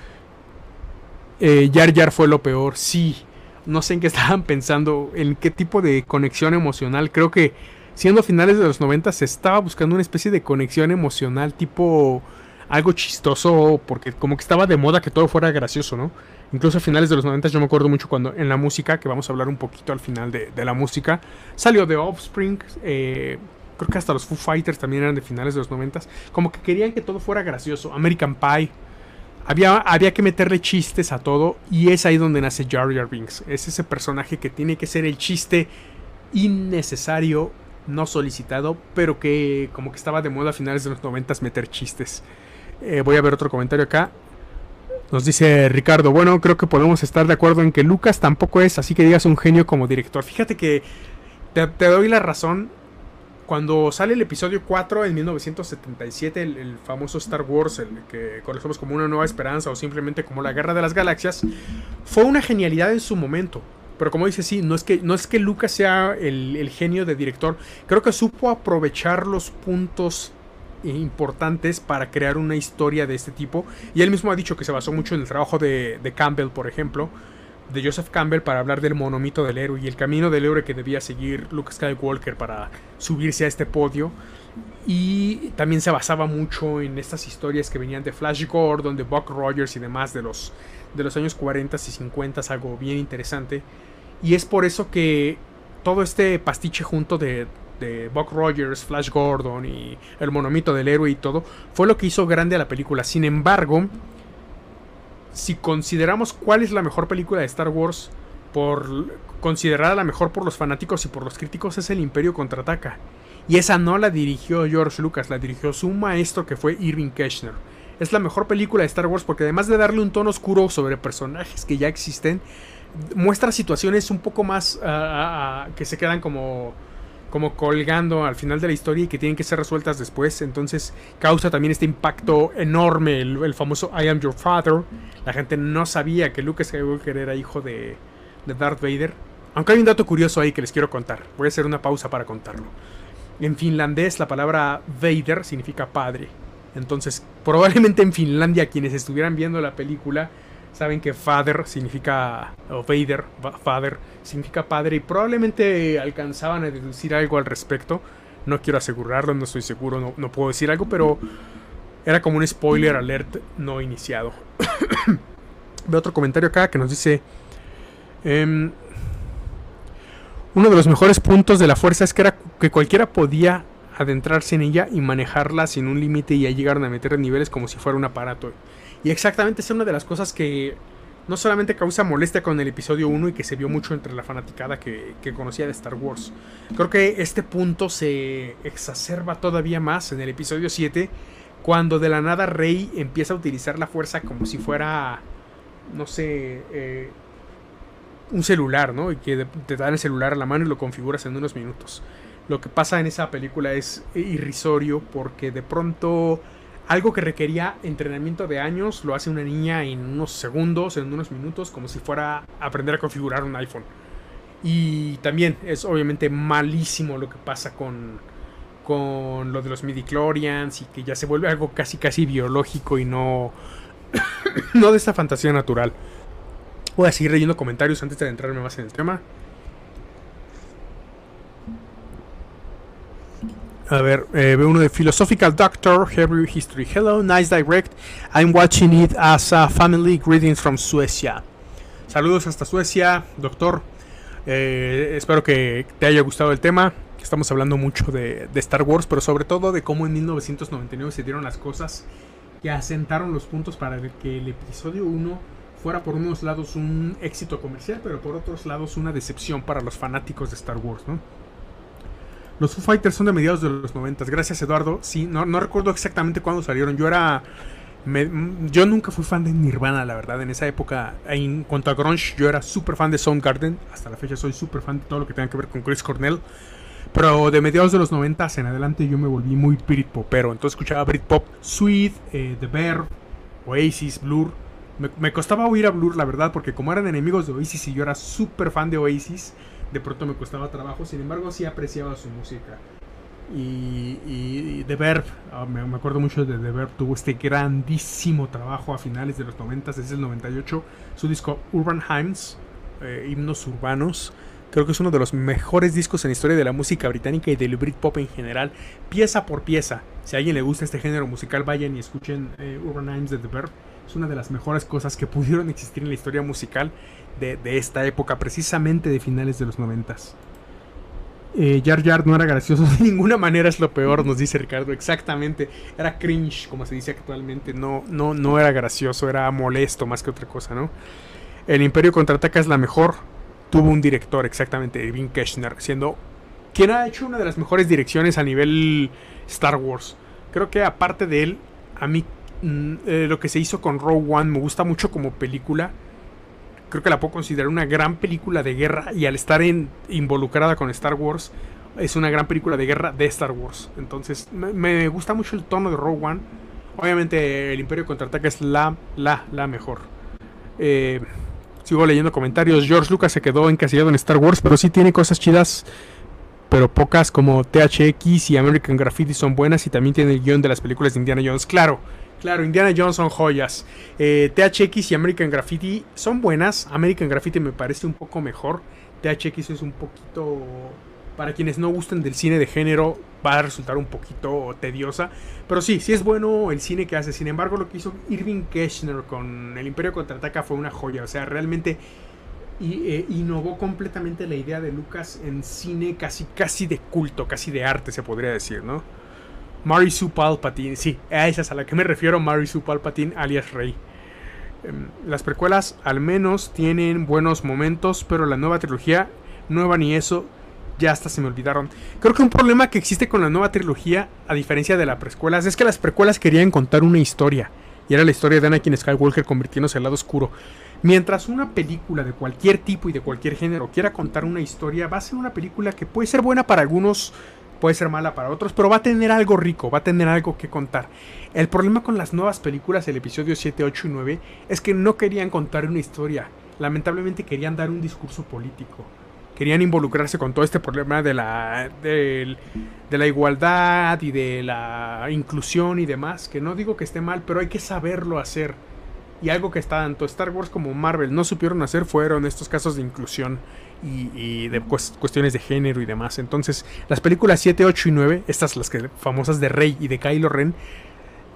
Eh, Yar Yar fue lo peor, sí no sé en qué estaban pensando, en qué tipo de conexión emocional. Creo que siendo finales de los 90 se estaba buscando una especie de conexión emocional tipo algo chistoso, porque como que estaba de moda que todo fuera gracioso, ¿no? Incluso a finales de los 90 yo me acuerdo mucho cuando en la música, que vamos a hablar un poquito al final de, la música, salió The Offspring, eh, creo que hasta los Foo Fighters también eran de finales de los 90, como que querían que todo fuera gracioso, American Pie había, había que meterle chistes a todo y es ahí donde nace Jar Jar Binks. Es ese personaje que tiene que ser el chiste innecesario, no solicitado, pero que como que estaba de moda a finales de los 90 meter chistes. Eh, voy a ver otro comentario acá. Nos dice Ricardo, bueno, creo que podemos estar de acuerdo en que Lucas tampoco es así que digas un genio como director. Fíjate que te, doy la razón. Cuando sale el episodio 4 en 1977, el, famoso Star Wars, el que conocemos como una nueva esperanza o simplemente como la guerra de las galaxias, fue una genialidad en su momento. Pero como dice, sí, no es que, no es que Lucas sea el, el genio de director, creo que supo aprovechar los puntos importantes para crear una historia de este tipo. Y él mismo ha dicho que se basó mucho en el trabajo de, Campbell, por ejemplo, de Joseph Campbell para hablar del monomito del héroe y el camino del héroe que debía seguir Luke Skywalker para subirse a este podio. Y también se basaba mucho en estas historias que venían de Flash Gordon, de Buck Rogers y demás de los, de los años 40 y 50, algo bien interesante. Y es por eso que todo este pastiche junto de, de Buck Rogers, Flash Gordon y el monomito del héroe y todo, fue lo que hizo grande a la película. Sin embargo, si consideramos cuál es la mejor película de Star Wars, por considerada la mejor por los fanáticos y por los críticos, es El Imperio contraataca. Y esa no la dirigió George Lucas, la dirigió su maestro que fue Irving Keschner. Es la mejor película de Star Wars porque además de darle un tono oscuro sobre personajes que ya existen, muestra situaciones un poco más ah, ah, ah, que se quedan como como colgando al final de la historia y que tienen que ser resueltas después. Entonces causa también este impacto enorme, el, famoso I am your father. La gente no sabía que Luke Skywalker era hijo de, de Darth Vader. Aunque hay un dato curioso ahí que les quiero contar. Voy a hacer una pausa para contarlo. En finlandés la palabra Vader significa padre. Entonces probablemente en Finlandia quienes estuvieran viendo la película Saben que father significa, o Vader, father, significa padre y probablemente alcanzaban a deducir algo al respecto. No quiero asegurarlo, no estoy seguro, no, puedo decir algo, pero era como un spoiler alert no iniciado. Veo otro comentario acá que nos dice... Em, uno de los mejores puntos de la fuerza es que era que cualquiera podía adentrarse en ella y manejarla sin un límite y ya llegaron a meter niveles como si fuera un aparato. Y exactamente es una de las cosas que no solamente causa molestia con el episodio 1 y que se vio mucho entre la fanaticada que, conocía de Star Wars. Creo que este punto se exacerba todavía más en el episodio 7 cuando de la nada Rey empieza a utilizar la fuerza como si fuera, no sé, eh, un celular, ¿no? Y que te dan el celular a la mano y lo configuras en unos minutos. Lo que pasa en esa película es irrisorio porque de pronto algo que requería entrenamiento de años lo hace una niña en unos segundos, en unos minutos, como si fuera a aprender a configurar un iPhone. Y también es obviamente malísimo lo que pasa con, con lo de los midichlorians y que ya se vuelve algo casi casi biológico y no, no de esta fantasía natural. Voy a seguir leyendo comentarios antes de adentrarme más en el tema. A ver, eh, uno de Philosophical Doctor, Hebrew History. Hello, nice direct. I'm watching it as a family. Greetings from Suecia. Saludos hasta Suecia, doctor. Eh, espero que te haya gustado el tema. Estamos hablando mucho de, Star Wars, pero sobre todo de cómo en 1999 se dieron las cosas que asentaron los puntos para que el episodio 1 fuera por unos lados un éxito comercial, pero por otros lados una decepción para los fanáticos de Star Wars, ¿no? Los Foo Fighters son de mediados de los 90. Gracias, Eduardo. Sí, no, recuerdo exactamente cuándo salieron. Yo era. yo nunca fui fan de Nirvana, la verdad. En esa época, en cuanto a Grunge, yo era súper fan de Soundgarden. Hasta la fecha soy súper fan de todo lo que tenga que ver con Chris Cornell. Pero de mediados de los 90 en adelante yo me volví muy Britpopero. Entonces escuchaba Britpop, Sweet, eh, The Bear, Oasis, Blur. Me, me, costaba oír a Blur, la verdad, porque como eran enemigos de Oasis y yo era súper fan de Oasis, de pronto me costaba trabajo, sin embargo sí apreciaba su música. Y, y, The Verb, ah, me, acuerdo mucho de The Verb, tuvo este grandísimo trabajo a finales de los 90, desde el 98, su disco Urban Hymns, eh, himnos urbanos. Creo que es uno de los mejores discos en la historia de la música británica y del Britpop en general, pieza por pieza. Si a alguien le gusta este género musical, vayan y escuchen eh, Urban Hymns de The Verb. Es una de las mejores cosas que pudieron existir en la historia musical de, esta época, precisamente de finales de los noventas. Eh, Jar Jar no era gracioso de ninguna manera, es lo peor, nos dice Ricardo. Exactamente. Era cringe, como se dice actualmente. No, no, no era gracioso, era molesto más que otra cosa, ¿no? El Imperio contraataca es la mejor. Tuvo un director, exactamente, Irving Keschner, siendo quien ha hecho una de las mejores direcciones a nivel Star Wars. Creo que aparte de él, a mí mm, eh, lo que se hizo con Rogue One me gusta mucho como película. Creo que la puedo considerar una gran película de guerra y al estar involucrada con Star Wars, es una gran película de guerra de Star Wars. Entonces, me, gusta mucho el tono de Rogue One. Obviamente, el Imperio contraataca es la, la, la mejor. Eh, sigo leyendo comentarios. George Lucas se quedó encasillado en Star Wars, pero sí tiene cosas chidas pero pocas como THX y American Graffiti son buenas y también tiene el guion de las películas de Indiana Jones. Claro, claro, Indiana Jones son joyas. Eh, THX y American Graffiti son buenas. American Graffiti me parece un poco mejor. THX es un poquito... Para quienes no gusten del cine de género, va a resultar un poquito tediosa. Pero sí, sí es bueno el cine que hace. Sin embargo, lo que hizo Irving Keschner con El Imperio Contraataca fue una joya. O sea, realmente y eh, innovó completamente la idea de Lucas en cine casi, casi de culto, casi de arte, se podría decir, ¿no? Sue Palpatine, sí, esa es a la que me refiero, Sue Palpatine, alias Rey. Em, las precuelas al menos tienen buenos momentos, pero la nueva trilogía, nueva ni eso, ya hasta se me olvidaron. Creo que un problema que existe con la nueva trilogía, a diferencia de las precuelas, es que las precuelas querían contar una historia. Y era la historia de Anakin Skywalker convirtiéndose al lado oscuro. Mientras una película de cualquier tipo y de cualquier género quiera contar una historia, va a ser una película que puede ser buena para algunos, puede ser mala para otros, pero va a tener algo rico, va a tener algo que contar. El problema con las nuevas películas, el episodio 7, 8 y 9, es que no querían contar una historia. Lamentablemente querían dar un discurso político. Querían involucrarse con todo este problema de la, de, de la igualdad y de la inclusión y demás. Que no digo que esté mal, pero hay que saberlo hacer y algo que tanto Star Wars como Marvel no supieron hacer fueron estos casos de inclusión y, de cuestiones de género y demás. Entonces, las películas 7, 8 y 9, estas las que famosas de Rey y de Kylo Ren,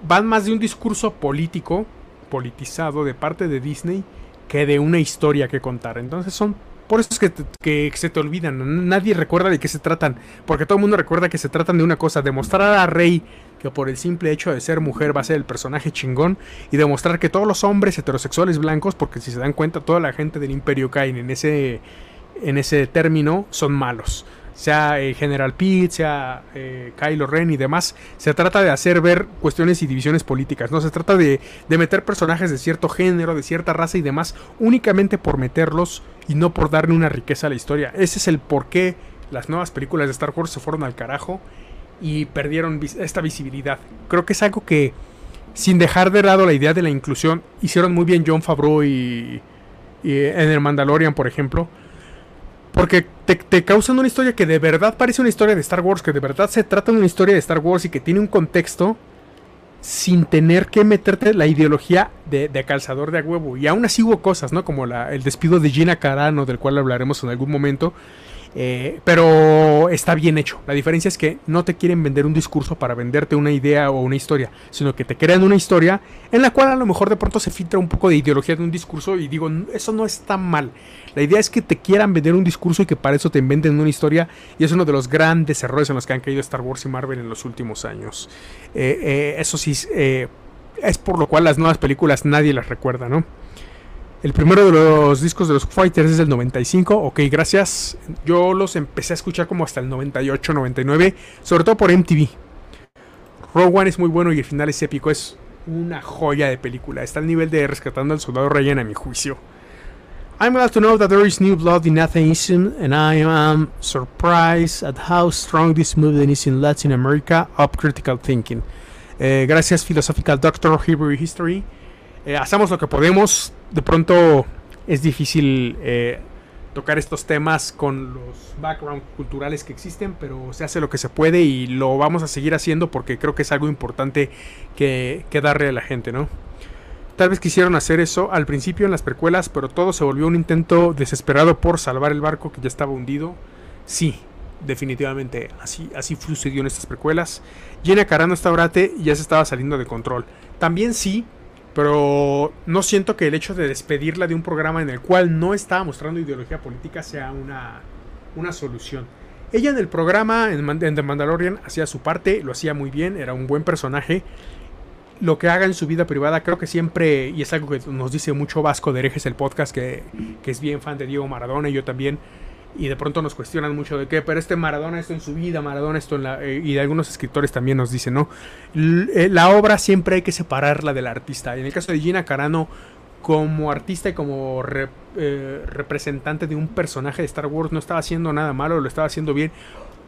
van más de un discurso político, politizado de parte de Disney, que de una historia que contar. Entonces son por eso es que, que, se te olvidan. Nadie recuerda de qué se tratan. Porque todo el mundo recuerda que se tratan de una cosa. Demostrar a Rey que por el simple hecho de ser mujer va a ser el personaje chingón. Y demostrar que todos los hombres heterosexuales blancos, porque si se dan cuenta, toda la gente del Imperio caen en ese, en ese término, son malos sea eh, General Pete, sea eh, Kylo Ren y demás, se trata de hacer ver cuestiones y divisiones políticas, no se trata de, de, meter personajes de cierto género, de cierta raza y demás, únicamente por meterlos y no por darle una riqueza a la historia. Ese es el por qué las nuevas películas de Star Wars se fueron al carajo y perdieron esta visibilidad. Creo que es algo que, sin dejar de lado la idea de la inclusión, hicieron muy bien John Favreau y, y en el Mandalorian, por ejemplo porque te, causan una historia que de verdad parece una historia de Star Wars, que de verdad se trata de una historia de Star Wars y que tiene un contexto sin tener que meterte la ideología de, calzador de a huevo. Y aún así hubo cosas, ¿no? Como el despido de Gina Carano, del cual hablaremos en algún momento, eh, pero está bien hecho. La diferencia es que no te quieren vender un discurso para venderte una idea o una historia, sino que te crean una historia en la cual a lo mejor de pronto se filtra un poco de ideología de un discurso y digo, eso no está mal. La idea es que te quieran vender un discurso y que para eso te inventen una historia y es uno de los grandes errores en los que han caído Star Wars y Marvel en los últimos años. Eh, eh, eso sí, es por lo cual las nuevas películas nadie las recuerda, ¿no? El primero de los discos de los Fighters es del 95. Ok, gracias. Yo los empecé a escuchar como hasta el 98, 99. Sobre todo por MTV. Rogue One es muy bueno y el final es épico. Es una joya de película. Está al nivel de Rescatando al Soldado Ryan a mi juicio. I'm glad to know that there is new blood in atheism, and I am surprised at how strong this movement is in Latin America. Up critical thinking. Eh, gracias, Philosophical Doctor Hebrew History. Eh, hacemos lo que podemos. De pronto es difícil eh, tocar estos temas con los background culturales que existen, pero se hace lo que se puede y lo vamos a seguir haciendo porque creo que es algo importante que, darle a la gente, ¿no? Tal vez quisieron hacer eso al principio en las precuelas, pero todo se volvió un intento desesperado por salvar el barco que ya estaba hundido. Sí, definitivamente así, así sucedió en estas precuelas. Gina Carano esta orate ya se estaba saliendo de control. También sí, pero no siento que el hecho de despedirla de un programa en el cual no estaba mostrando ideología política sea una, una solución. Ella en el programa, en, The Mandalorian, hacía su parte, lo hacía muy bien, era un buen personaje. Lo que haga en su vida privada, creo que siempre, y es algo que nos dice mucho Vasco de Herejes, el podcast, que, que es bien fan de Diego Maradona, y yo también y de pronto nos cuestionan mucho de qué, pero este Maradona esto en su vida, Maradona esto en la... Eh, y algunos escritores también nos dicen, ¿no? Eh, la obra siempre hay que separarla del artista. En el caso de Gina Carano, como artista y como eh, representante de un personaje de Star Wars, no estaba haciendo nada malo, lo estaba haciendo bien.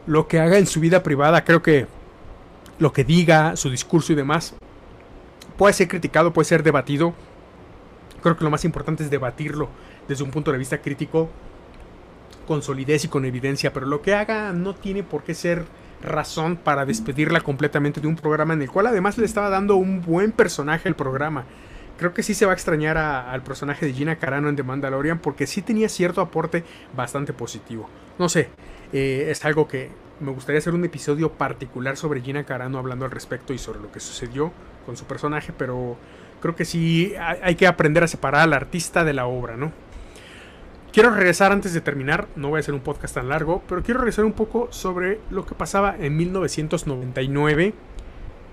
Lo que haga en su vida privada, creo que lo que diga, su discurso y demás, puede ser criticado, puede ser debatido. Creo que lo más importante es debatirlo desde un punto de vista crítico con solidez y con evidencia, pero lo que haga no tiene por qué ser razón para despedirla completamente de un programa en el cual además le estaba dando un buen personaje al programa. Creo que sí se va a extrañar al personaje de Gina Carano en The Mandalorian porque sí tenía cierto aporte bastante positivo. No sé, eh, es algo que me gustaría hacer un episodio particular sobre Gina Carano hablando al respecto y sobre lo que sucedió con su personaje, pero creo que sí hay que aprender a separar al artista de la obra, ¿no? Quiero regresar antes de terminar, no voy a hacer un podcast tan largo, pero quiero regresar un poco sobre lo que pasaba en 1999.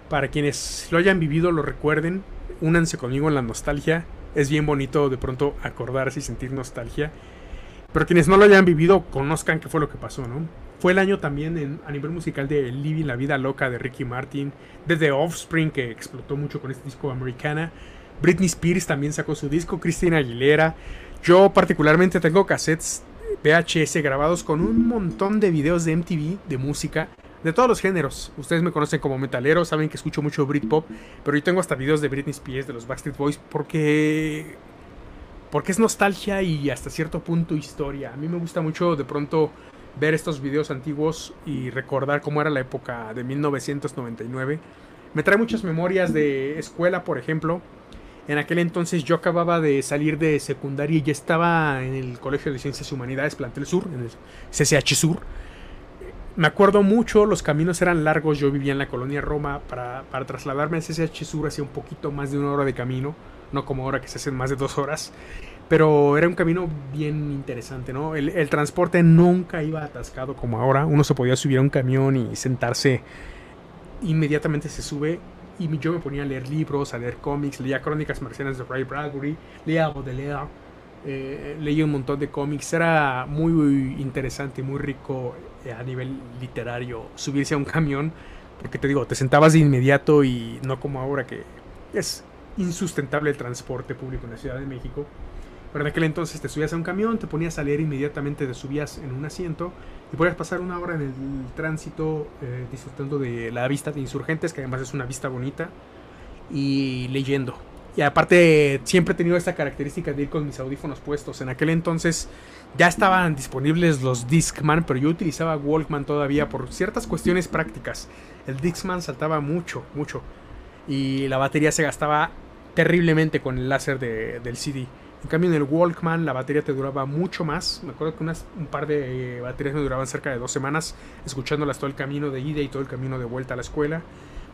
Para quienes lo hayan vivido, lo recuerden, únanse conmigo en la nostalgia. Es bien bonito de pronto acordarse y sentir nostalgia. Pero quienes no lo hayan vivido, conozcan qué fue lo que pasó, ¿no? Fue el año también a nivel musical de Living la Vida Loca de Ricky Martin, de The Offspring, que explotó mucho con este disco americana. Britney Spears también sacó su disco, Christina Aguilera. Yo particularmente tengo cassettes VHS grabados con un montón de videos de MTV, de música, de todos los géneros. Ustedes me conocen como metalero, saben que escucho mucho Britpop, pero yo tengo hasta videos de Britney Spears, de los Backstreet Boys, porque porque es nostalgia y hasta cierto punto historia. A mí me gusta mucho de pronto ver estos videos antiguos y recordar cómo era la época de 1999. Me trae muchas memorias de escuela, por ejemplo. En aquel entonces yo acababa de salir de secundaria y ya estaba en el Colegio de Ciencias y Humanidades, Plantel Sur, en el CCH Sur. Me acuerdo mucho, los caminos eran largos, yo vivía en la colonia Roma, para, trasladarme al CCH Sur hacía un poquito más de una hora de camino, no como ahora que se hacen más de dos horas, pero era un camino bien interesante, ¿no? El, el transporte nunca iba atascado como ahora, uno se podía subir a un camión y sentarse, inmediatamente se sube y yo me ponía a leer libros, a leer cómics, leía Crónicas Marcianas de Ray Bradbury, leía Baudelaire, eh, leía un montón de cómics. Era muy interesante, muy rico eh, a nivel literario subirse a un camión, porque te digo, te sentabas de inmediato y no como ahora que es insustentable el transporte público en la Ciudad de México. Pero en aquel entonces te subías a un camión, te ponías a leer inmediatamente, te subías en un asiento y podías pasar una hora en el tránsito eh, disfrutando de la vista de insurgentes, que además es una vista bonita, y leyendo. Y aparte siempre he tenido esta característica de ir con mis audífonos puestos. En aquel entonces ya estaban disponibles los Discman, pero yo utilizaba Walkman todavía por ciertas cuestiones prácticas. El Discman saltaba mucho, mucho. Y la batería se gastaba terriblemente con el láser del CD. En cambio, en el Walkman la batería te duraba mucho más. Me acuerdo que un par de baterías me duraban cerca de dos semanas, escuchándolas todo el camino de ida y todo el camino de vuelta a la escuela.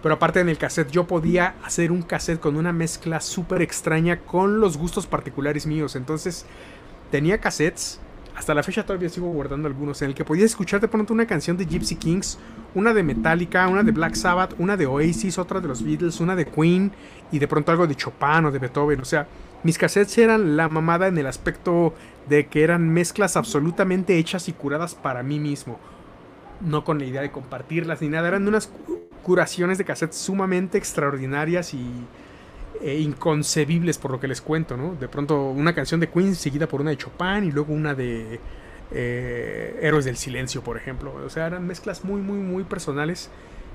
Pero aparte en el cassette, yo podía hacer un cassette con una mezcla súper extraña con los gustos particulares míos. Entonces, tenía cassettes. Hasta la fecha todavía sigo guardando algunos en el que podías escuchar de pronto una canción de Gypsy Kings, una de Metallica, una de Black Sabbath, una de Oasis, otra de los Beatles, una de Queen y de pronto algo de Chopin o de Beethoven. O sea, mis cassettes eran la mamada en el aspecto de que eran mezclas absolutamente hechas y curadas para mí mismo. No con la idea de compartirlas ni nada. Eran unas curaciones de cassettes sumamente extraordinarias y e inconcebibles por lo que les cuento, ¿no? De pronto una canción de Queen seguida por una de Chopin y luego una de eh, Héroes del Silencio, por ejemplo. O sea, eran mezclas muy, muy, muy personales.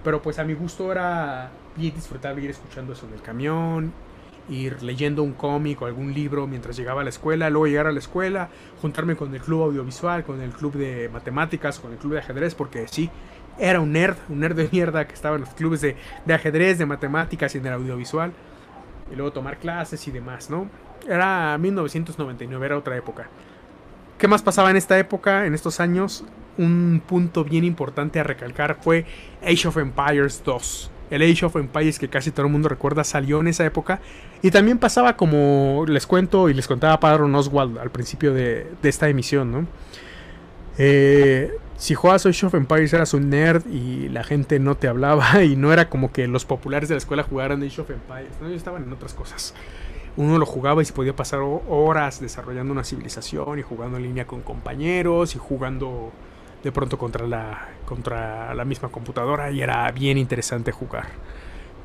Pero pues a mi gusto era bien disfrutable ir escuchando eso en el camión, ir leyendo un cómic o algún libro mientras llegaba a la escuela, luego llegar a la escuela, juntarme con el club audiovisual, con el club de matemáticas, con el club de ajedrez, porque sí, era un nerd, un nerd de mierda que estaba en los clubes de, de ajedrez, de matemáticas y en el audiovisual, y luego tomar clases y demás, ¿no? Era 1999, era otra época. ¿Qué más pasaba en esta época, en estos años? Un punto bien importante a recalcar fue Age of Empires 2 el Age of Empires que casi todo el mundo recuerda salió en esa época. Y también pasaba como les cuento y les contaba Padre Oswald al principio de, esta emisión, ¿no? Eh, si jugabas Age of Empires eras un nerd y la gente no te hablaba y no era como que los populares de la escuela jugaran Age of Empires, ¿no? Ellos estaban en otras cosas. Uno lo jugaba y se podía pasar horas desarrollando una civilización y jugando en línea con compañeros y jugando de pronto contra la, contra la misma computadora y era bien interesante jugar.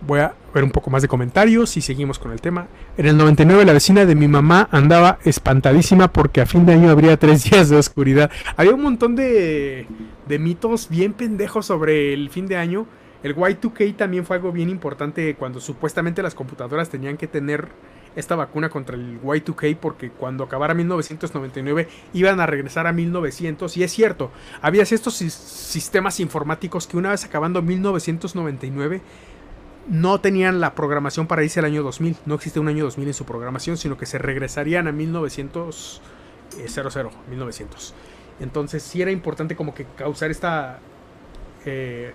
Voy a ver un poco más de comentarios y seguimos con el tema. En el 99 la vecina de mi mamá andaba espantadísima porque a fin de año habría tres días de oscuridad. Había un montón de, de mitos bien pendejos sobre el fin de año. El Y2K también fue algo bien importante cuando supuestamente las computadoras tenían que tener esta vacuna contra el Y2K porque cuando acabara 1999 iban a regresar a 1900 y es cierto, había estos sistemas informáticos que una vez acabando 1999 no tenían la programación para irse al año 2000. No existe un año 2000 en su programación, sino que se regresarían a 1900. 00, 1900. Entonces sí era importante como que causar esta eh,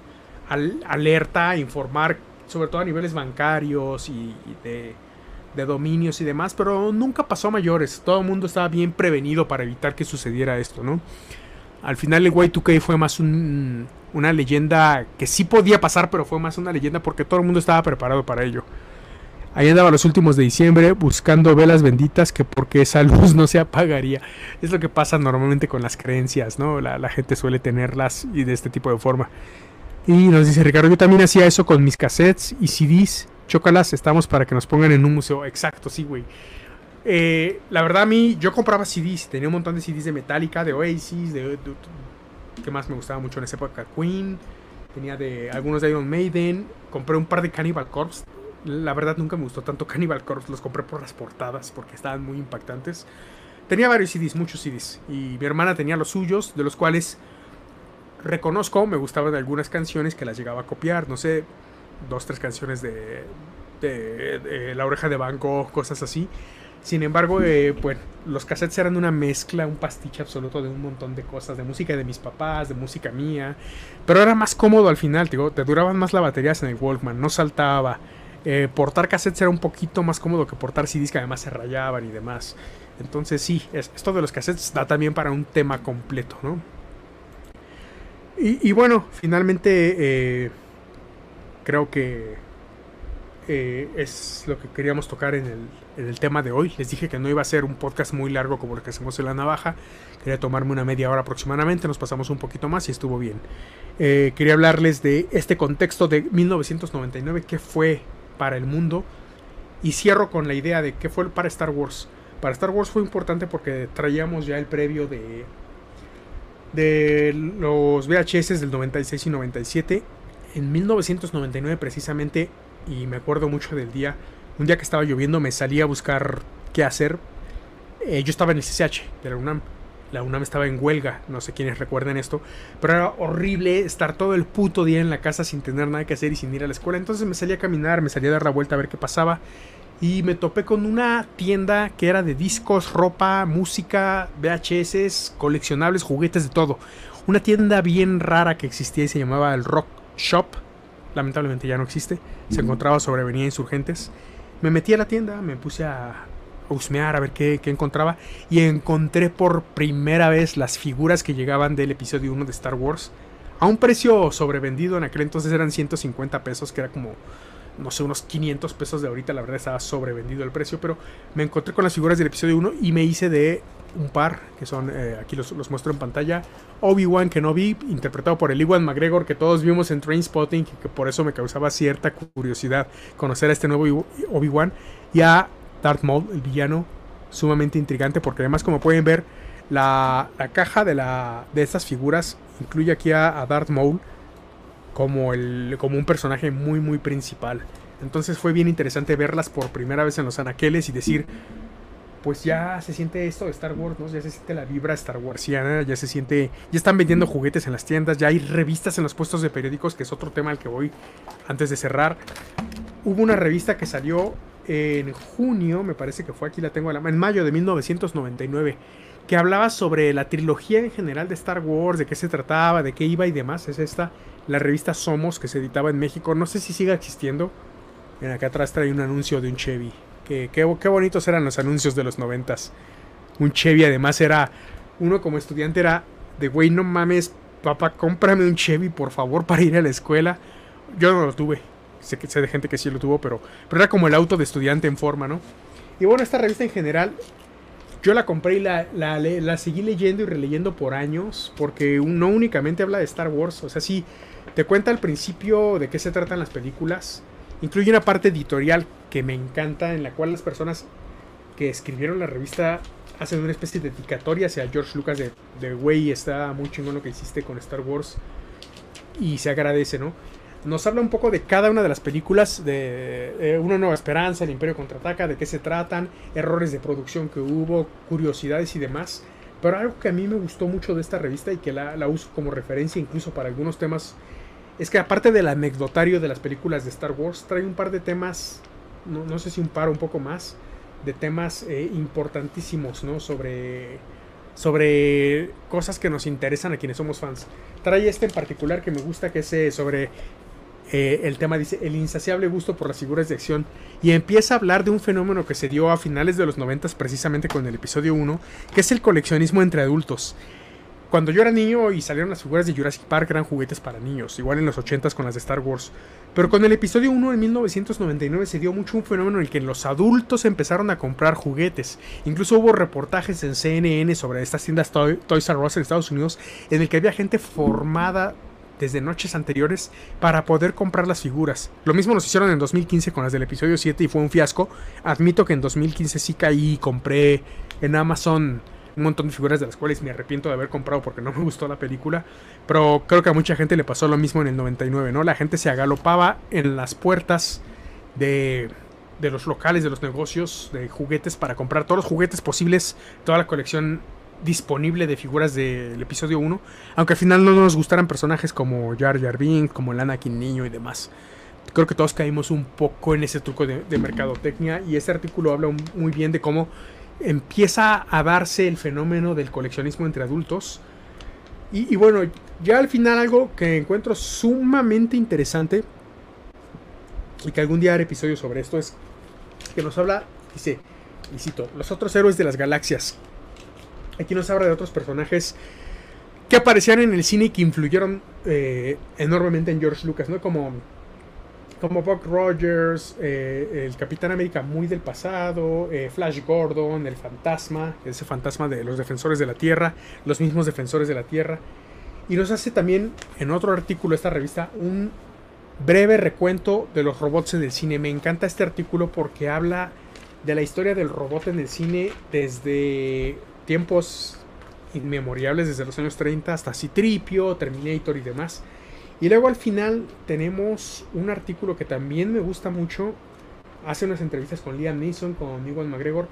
alerta, informar, sobre todo a niveles bancarios y, de, de, dominios y demás, pero nunca pasó a mayores. Todo el mundo estaba bien prevenido para evitar que sucediera esto, ¿no? Al final el Y2K fue más un, una leyenda que sí podía pasar, pero fue más una leyenda porque todo el mundo estaba preparado para ello. Ahí andaba los últimos de diciembre buscando velas benditas que porque esa luz no se apagaría. Es lo que pasa normalmente con las creencias, ¿no? La, gente suele tenerlas y de este tipo de forma. Y nos dice Ricardo, yo también hacía eso con mis cassettes y CDs. Chócalas, estamos para que nos pongan en un museo. Exacto, sí, güey. Eh, la verdad a mí, yo compraba CDs, tenía un montón de CDs de Metallica, de Oasis, de que más me gustaba mucho en esa época, Queen, tenía de algunos de Iron Maiden, compré un par de Cannibal Corpse. La verdad nunca me gustó tanto Cannibal Corpse, los compré por las portadas porque estaban muy impactantes. Tenía varios CDs, muchos CDs, y mi hermana tenía los suyos, de los cuales reconozco, me gustaban algunas canciones que las llegaba a copiar, no sé, dos, tres canciones de, de, La Oreja de Banco, cosas así. Sin embargo, eh, los cassettes eran una mezcla, un pastiche absoluto de un montón de cosas, de música de mis papás, de música mía. Pero era más cómodo al final, te duraban más las baterías en el Walkman, no saltaba. Eh, portar cassettes era un poquito más cómodo que portar CDs que además se rayaban y demás. Entonces sí, esto de los cassettes da también para un tema completo, ¿no? Y, bueno, finalmente eh, creo que es lo que queríamos tocar en el, en el tema de hoy. Les dije que no iba a ser un podcast muy largo como el que hacemos en la navaja. Quería tomarme una media hora aproximadamente. Nos pasamos un poquito más y estuvo bien. Eh, quería hablarles de este contexto de 1999, qué fue para el mundo. Y cierro con la idea de qué fue para Star Wars. Para Star Wars fue importante porque traíamos ya el previo de, de los VHS del 96 y 97. En 1999 precisamente, y me acuerdo mucho del día, un día que estaba lloviendo me salí a buscar qué hacer. Eh, yo estaba en el CCH de la UNAM. La UNAM estaba en huelga, no sé quiénes recuerden esto, pero era horrible estar todo el puto día en la casa sin tener nada que hacer y sin ir a la escuela. Entonces me salí a caminar, me salí a dar la vuelta a ver qué pasaba y me topé con una tienda que era de discos, ropa, música, VHS, coleccionables, juguetes, de todo. Una tienda bien rara que existía y se llamaba el Rock Shop. Lamentablemente ya no existe. Se encontraba sobre Avenida Insurgentes. Me metí a la tienda, me puse a husmear a ver qué, encontraba y encontré por primera vez las figuras que llegaban del episodio 1 de Star Wars a un precio sobrevendido, en aquel entonces eran 150 pesos, que era como, no sé, unos 500 pesos de ahorita, la verdad estaba sobrevendido el precio, pero me encontré con las figuras del episodio 1 y me hice de un par, que son, eh, aquí los, los, muestro en pantalla, Obi-Wan Kenobi, interpretado por el Iwan McGregor, que todos vimos en Trainspotting, y que por eso me causaba cierta curiosidad conocer a este nuevo Obi-Wan, y a Darth Maul, el villano, sumamente intrigante, porque además, como pueden ver, la, la caja de, la, de estas figuras incluye aquí a, a Darth Maul como, el, como un personaje muy, muy principal. Entonces fue bien interesante verlas por primera vez en los anaqueles y decir, pues ya se siente esto de Star Wars, ¿no? Ya se siente la vibra Star Warsiana, ya se siente, ya están vendiendo juguetes en las tiendas, ya hay revistas en los puestos de periódicos, que es otro tema al que voy antes de cerrar. Hubo una revista que salió en junio, me parece que fue aquí la tengo, en mayo de 1999, que hablaba sobre la trilogía en general de Star Wars, de qué se trataba, de qué iba y demás. Es esta, la revista Somos, que se editaba en México. No sé si siga existiendo. En acá atrás trae un anuncio de un Chevy. Qué, bonitos eran los anuncios de los noventas. Un Chevy además era, uno como estudiante era de, güey, no mames, papá, cómprame un Chevy, por favor, para ir a la escuela. Yo no lo tuve. Sé, sé de gente que sí lo tuvo, pero, pero era como el auto de estudiante en forma, ¿no? Y bueno, esta revista en general, yo la compré y la, la, la seguí leyendo y releyendo por años, porque no únicamente habla de Star Wars, o sea, sí, te cuenta al principio de qué se tratan las películas. Incluye una parte editorial que me encanta, en la cual las personas que escribieron la revista hacen una especie de dedicatoria hacia George Lucas de, de está muy chingón lo que hiciste con Star Wars. Y se agradece, ¿no? Nos habla un poco de cada una de las películas, de Una Nueva Esperanza, El Imperio Contraataca, de qué se tratan, errores de producción que hubo, curiosidades y demás. Pero algo que a mí me gustó mucho de esta revista y que la uso como referencia incluso para algunos temas, es que aparte del anecdotario de las películas de Star Wars, trae un par de temas, no, no sé si un par un poco más, de temas eh, importantísimos, ¿no? Sobre, sobre cosas que nos interesan a quienes somos fans. Trae este en particular que me gusta, que es eh, sobre eh, el tema, dice, el insaciable gusto por las figuras de acción. Y empieza a hablar de un fenómeno que se dio a finales de los 90 precisamente con el episodio 1, que es el coleccionismo entre adultos. Cuando yo era niño y salieron las figuras de Jurassic Park eran juguetes para niños, igual en los 80s con las de Star Wars. Pero con el episodio 1 en 1999 se dio mucho un fenómeno en el que los adultos empezaron a comprar juguetes. Incluso hubo reportajes en CNN sobre estas tiendas Toys R Us en Estados Unidos en el que había gente formada desde noches anteriores para poder comprar las figuras. Lo mismo nos hicieron en 2015 con las del episodio 7 y fue un fiasco. Admito que en 2015 sí caí y compré en Amazon un montón de figuras de las cuales me arrepiento de haber comprado porque no me gustó la película. Pero creo que a mucha gente le pasó lo mismo en el 99, ¿no? La gente se agalopaba en las puertas de, de los locales, de los negocios de juguetes para comprar todos los juguetes posibles, toda la colección disponible de figuras del episodio 1. Aunque al final no nos gustaran personajes como Jar Jar Binks, como el Anakin Niño y demás. Creo que todos caímos un poco en ese truco de, de mercadotecnia y este artículo habla muy bien de cómo empieza a darse el fenómeno del coleccionismo entre adultos. Y, bueno, ya al final algo que encuentro sumamente interesante y que algún día haré episodio sobre esto es que nos habla, dice, y cito, los otros héroes de las galaxias. Aquí nos habla de otros personajes que aparecían en el cine y que influyeron eh, enormemente en George Lucas, ¿no? Como como Buck Rogers, eh, el Capitán América muy del pasado, eh, Flash Gordon, el fantasma, ese fantasma de los defensores de la Tierra, los mismos defensores de la Tierra. Y nos hace también en otro artículo de esta revista un breve recuento de los robots en el cine. Me encanta este artículo porque habla de la historia del robot en el cine desde tiempos inmemorables, desde los años 30 hasta Citripio, Terminator y demás. Y luego al final tenemos un artículo que también me gusta mucho. Hace unas entrevistas con Liam Neeson, con Iwan McGregor.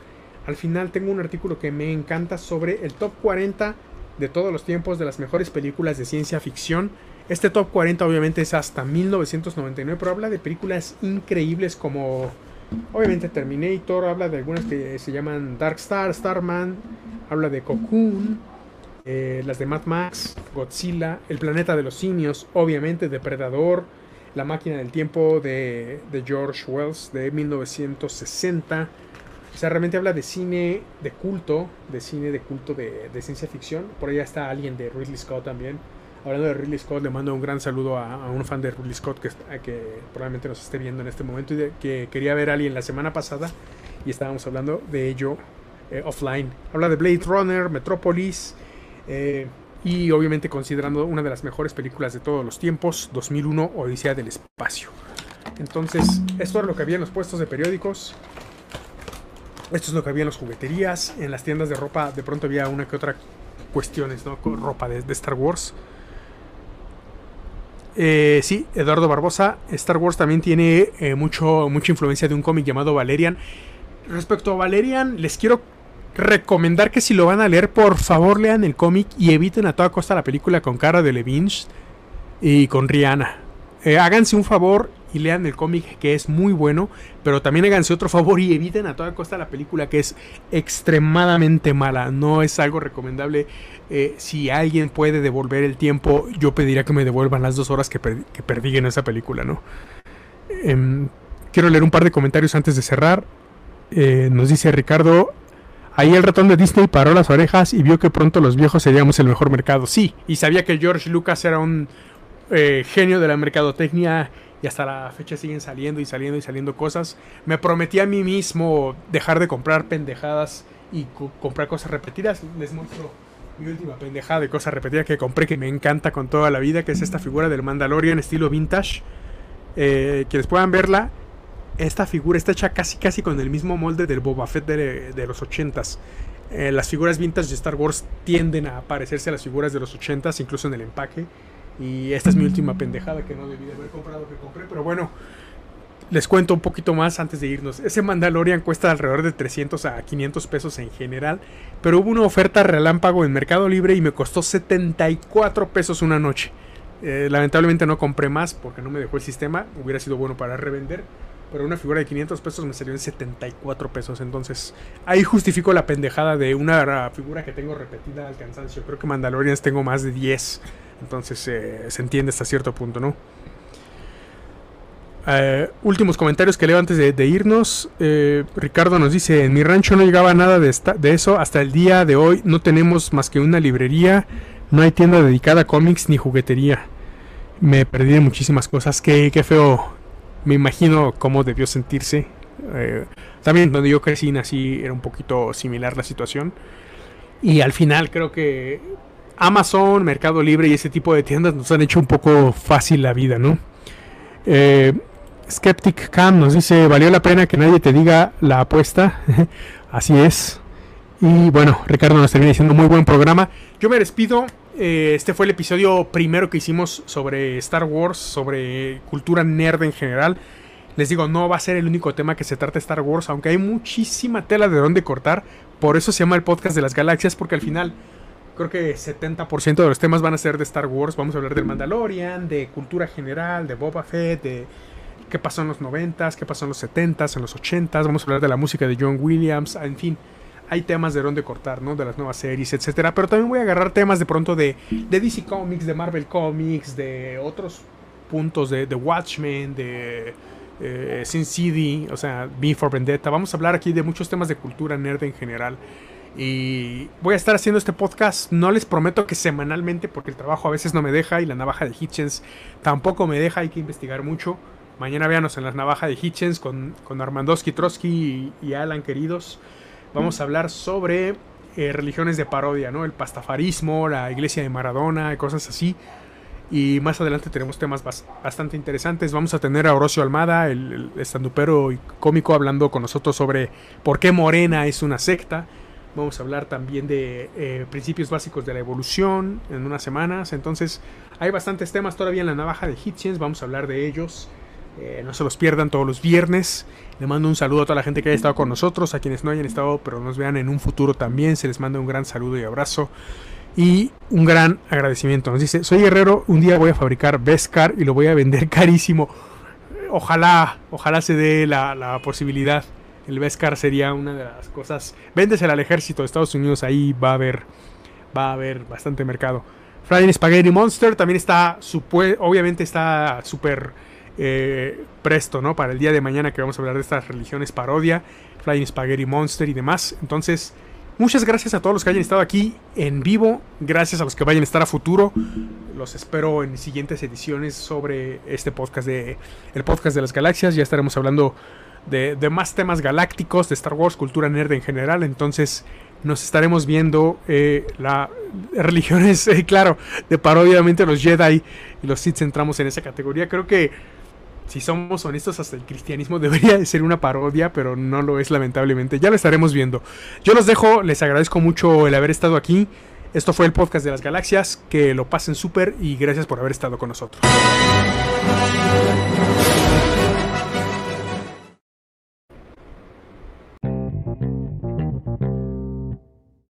Al final tengo un artículo que me encanta sobre el top 40 de todos los tiempos de las mejores películas de ciencia ficción. Este top 40 obviamente es hasta 1999, pero habla de películas increíbles como obviamente Terminator, habla de algunas que se llaman Dark Star, Starman, habla de Cocoon, eh, las de Mad Max, Godzilla, El planeta de los simios, obviamente Depredador, La máquina del tiempo de, George Wells de 1960. O sea, realmente habla de cine de culto, de cine de culto de, ciencia ficción. Por allá está alguien de Ridley Scott también. Hablando de Ridley Scott, le mando un gran saludo a, un fan de Ridley Scott que, probablemente nos esté viendo en este momento y que quería ver a alguien la semana pasada y estábamos hablando de ello eh, offline. Habla de Blade Runner, Metropolis, eh, y obviamente considerando una de las mejores películas de todos los tiempos, 2001, Odisea del Espacio. Entonces, esto era lo que había en los puestos de periódicos. Esto es lo que había en las jugueterías. En las tiendas de ropa de pronto había una que otra cuestiones, ¿no? Con ropa de, Star Wars. Eh, sí, Eduardo Barbosa. Star Wars también tiene eh, mucho, mucha influencia de un cómic llamado Valerian. Respecto a Valerian, les quiero recomendar que si lo van a leer, por favor lean el cómic y eviten a toda costa la película con cara de Levinch y con Rihanna. Eh, háganse un favor y lean el cómic que es muy bueno, pero también háganse otro favor y eviten a toda costa la película que es extremadamente mala. No es algo recomendable. Eh, si alguien puede devolver el tiempo, yo pediría que me devuelvan las dos horas que, perdí en esa película, ¿no? Em, quiero leer un par de comentarios antes de cerrar. Eh, nos dice Ricardo Ahí el ratón de Disney paró las orejas y vio que pronto los viejos seríamos el mejor mercado. Sí, y sabía que George Lucas era un eh, genio de la mercadotecnia y hasta la fecha siguen saliendo y saliendo y saliendo cosas. Me prometí a mí mismo dejar de comprar pendejadas y comprar cosas repetidas. Les muestro mi última pendejada de cosas repetidas que compré que me encanta con toda la vida, que es esta figura del Mandalorian estilo vintage. Eh, quienes puedan verla, esta figura está hecha casi casi con el mismo molde del Boba Fett de, los 80s. Eh, las figuras vintage de Star Wars tienden a parecerse a las figuras de los 80s, incluso en el empaque. Y esta es mi última pendejada que no debí de haber comprado que compré, pero bueno, les cuento un poquito más antes de irnos. Ese Mandalorian cuesta alrededor de 300 a 500 pesos en general, pero hubo una oferta relámpago en Mercado Libre y me costó 74 pesos una noche. Eh, lamentablemente no compré más porque no me dejó el sistema, hubiera sido bueno para revender. Pero una figura de 500 pesos me salió en 74 pesos. Entonces, ahí justifico la pendejada de una figura que tengo repetida al cansancio. Creo que Mandalorians tengo más de 10. Entonces, eh, se entiende hasta cierto punto, ¿no? Eh, últimos comentarios que leo antes de, irnos. Eh, Ricardo nos dice: En mi rancho no llegaba nada de, de eso. Hasta el día de hoy no tenemos más que una librería. No hay tienda dedicada a cómics ni juguetería. Me perdí de muchísimas cosas. Qué, qué feo me imagino cómo debió sentirse. Eh, también donde yo crecí, nací, era un poquito similar la situación. Y al final creo que Amazon, Mercado Libre y ese tipo de tiendas nos han hecho un poco fácil la vida, ¿no? Eh, Skeptic Cam nos dice, valió la pena que nadie te diga la apuesta. Así es. Y bueno, Ricardo nos termina diciendo muy buen programa. Yo me despido. Eh, este fue el episodio primero que hicimos sobre Star Wars, sobre cultura nerd en general. Les digo, no va a ser el único tema que se trate de Star Wars, aunque hay muchísima tela de dónde cortar. Por eso se llama el podcast de las galaxias, porque al final creo que 70% de los temas van a ser de Star Wars. Vamos a hablar del Mandalorian, de cultura general, de Boba Fett, de qué pasó en los 90s, qué pasó en los 70s, en los 80s. Vamos a hablar de la música de John Williams, en fin hay temas de dónde cortar, ¿no? De las nuevas series, etcétera. Pero también voy a agarrar temas de pronto de, DC Comics, de Marvel Comics, de otros puntos de, de Watchmen, de eh, Sin City, o sea, B for Vendetta. Vamos a hablar aquí de muchos temas de cultura nerd en general. Y voy a estar haciendo este podcast, no les prometo que semanalmente, porque el trabajo a veces no me deja y la navaja de Hitchens tampoco me deja, hay que investigar mucho. Mañana véanos en la navaja de Hitchens con, con Armandowski, Trotsky y Alan, queridos vamos a hablar sobre eh, religiones de parodia, ¿no? El pastafarismo, la iglesia de Maradona cosas así. Y más adelante tenemos temas bastante interesantes. Vamos a tener a Orocio Almada, el, estandupero y cómico, hablando con nosotros sobre por qué Morena es una secta. Vamos a hablar también de eh, principios básicos de la evolución en unas semanas. Entonces, hay bastantes temas todavía en la navaja de Hitchens. Vamos a hablar de ellos. Eh, no se los pierdan todos los viernes. Le mando un saludo a toda la gente que haya estado con nosotros, a quienes no hayan estado, pero nos vean en un futuro también. Se les manda un gran saludo y abrazo. Y un gran agradecimiento. Nos dice, soy guerrero, un día voy a fabricar Beskar y lo voy a vender carísimo. Ojalá, ojalá se dé la, posibilidad. El Beskar sería una de las cosas. Véndesela al ejército de Estados Unidos, ahí va a haber, va a haber bastante mercado. Flying Spaghetti Monster también está, obviamente está súper eh, presto, ¿no? Para el día de mañana que vamos a hablar de estas religiones parodia, Flying Spaghetti Monster y demás. Entonces, muchas gracias a todos los que hayan estado aquí en vivo. Gracias a los que vayan a estar a futuro. Los espero en siguientes ediciones sobre este podcast de el podcast de las galaxias. Ya estaremos hablando de, más temas galácticos, de Star Wars, cultura nerd en general. Entonces, nos estaremos viendo eh, religiones, eh, claro, de parodia, obviamente los Jedi y los Sith entramos en esa categoría. Creo que si somos honestos, hasta el cristianismo debería de ser una parodia, pero no lo es lamentablemente. Ya lo estaremos viendo. Yo los dejo, les agradezco mucho el haber estado aquí. Esto fue el podcast de las galaxias, que lo pasen súper y gracias por haber estado con nosotros.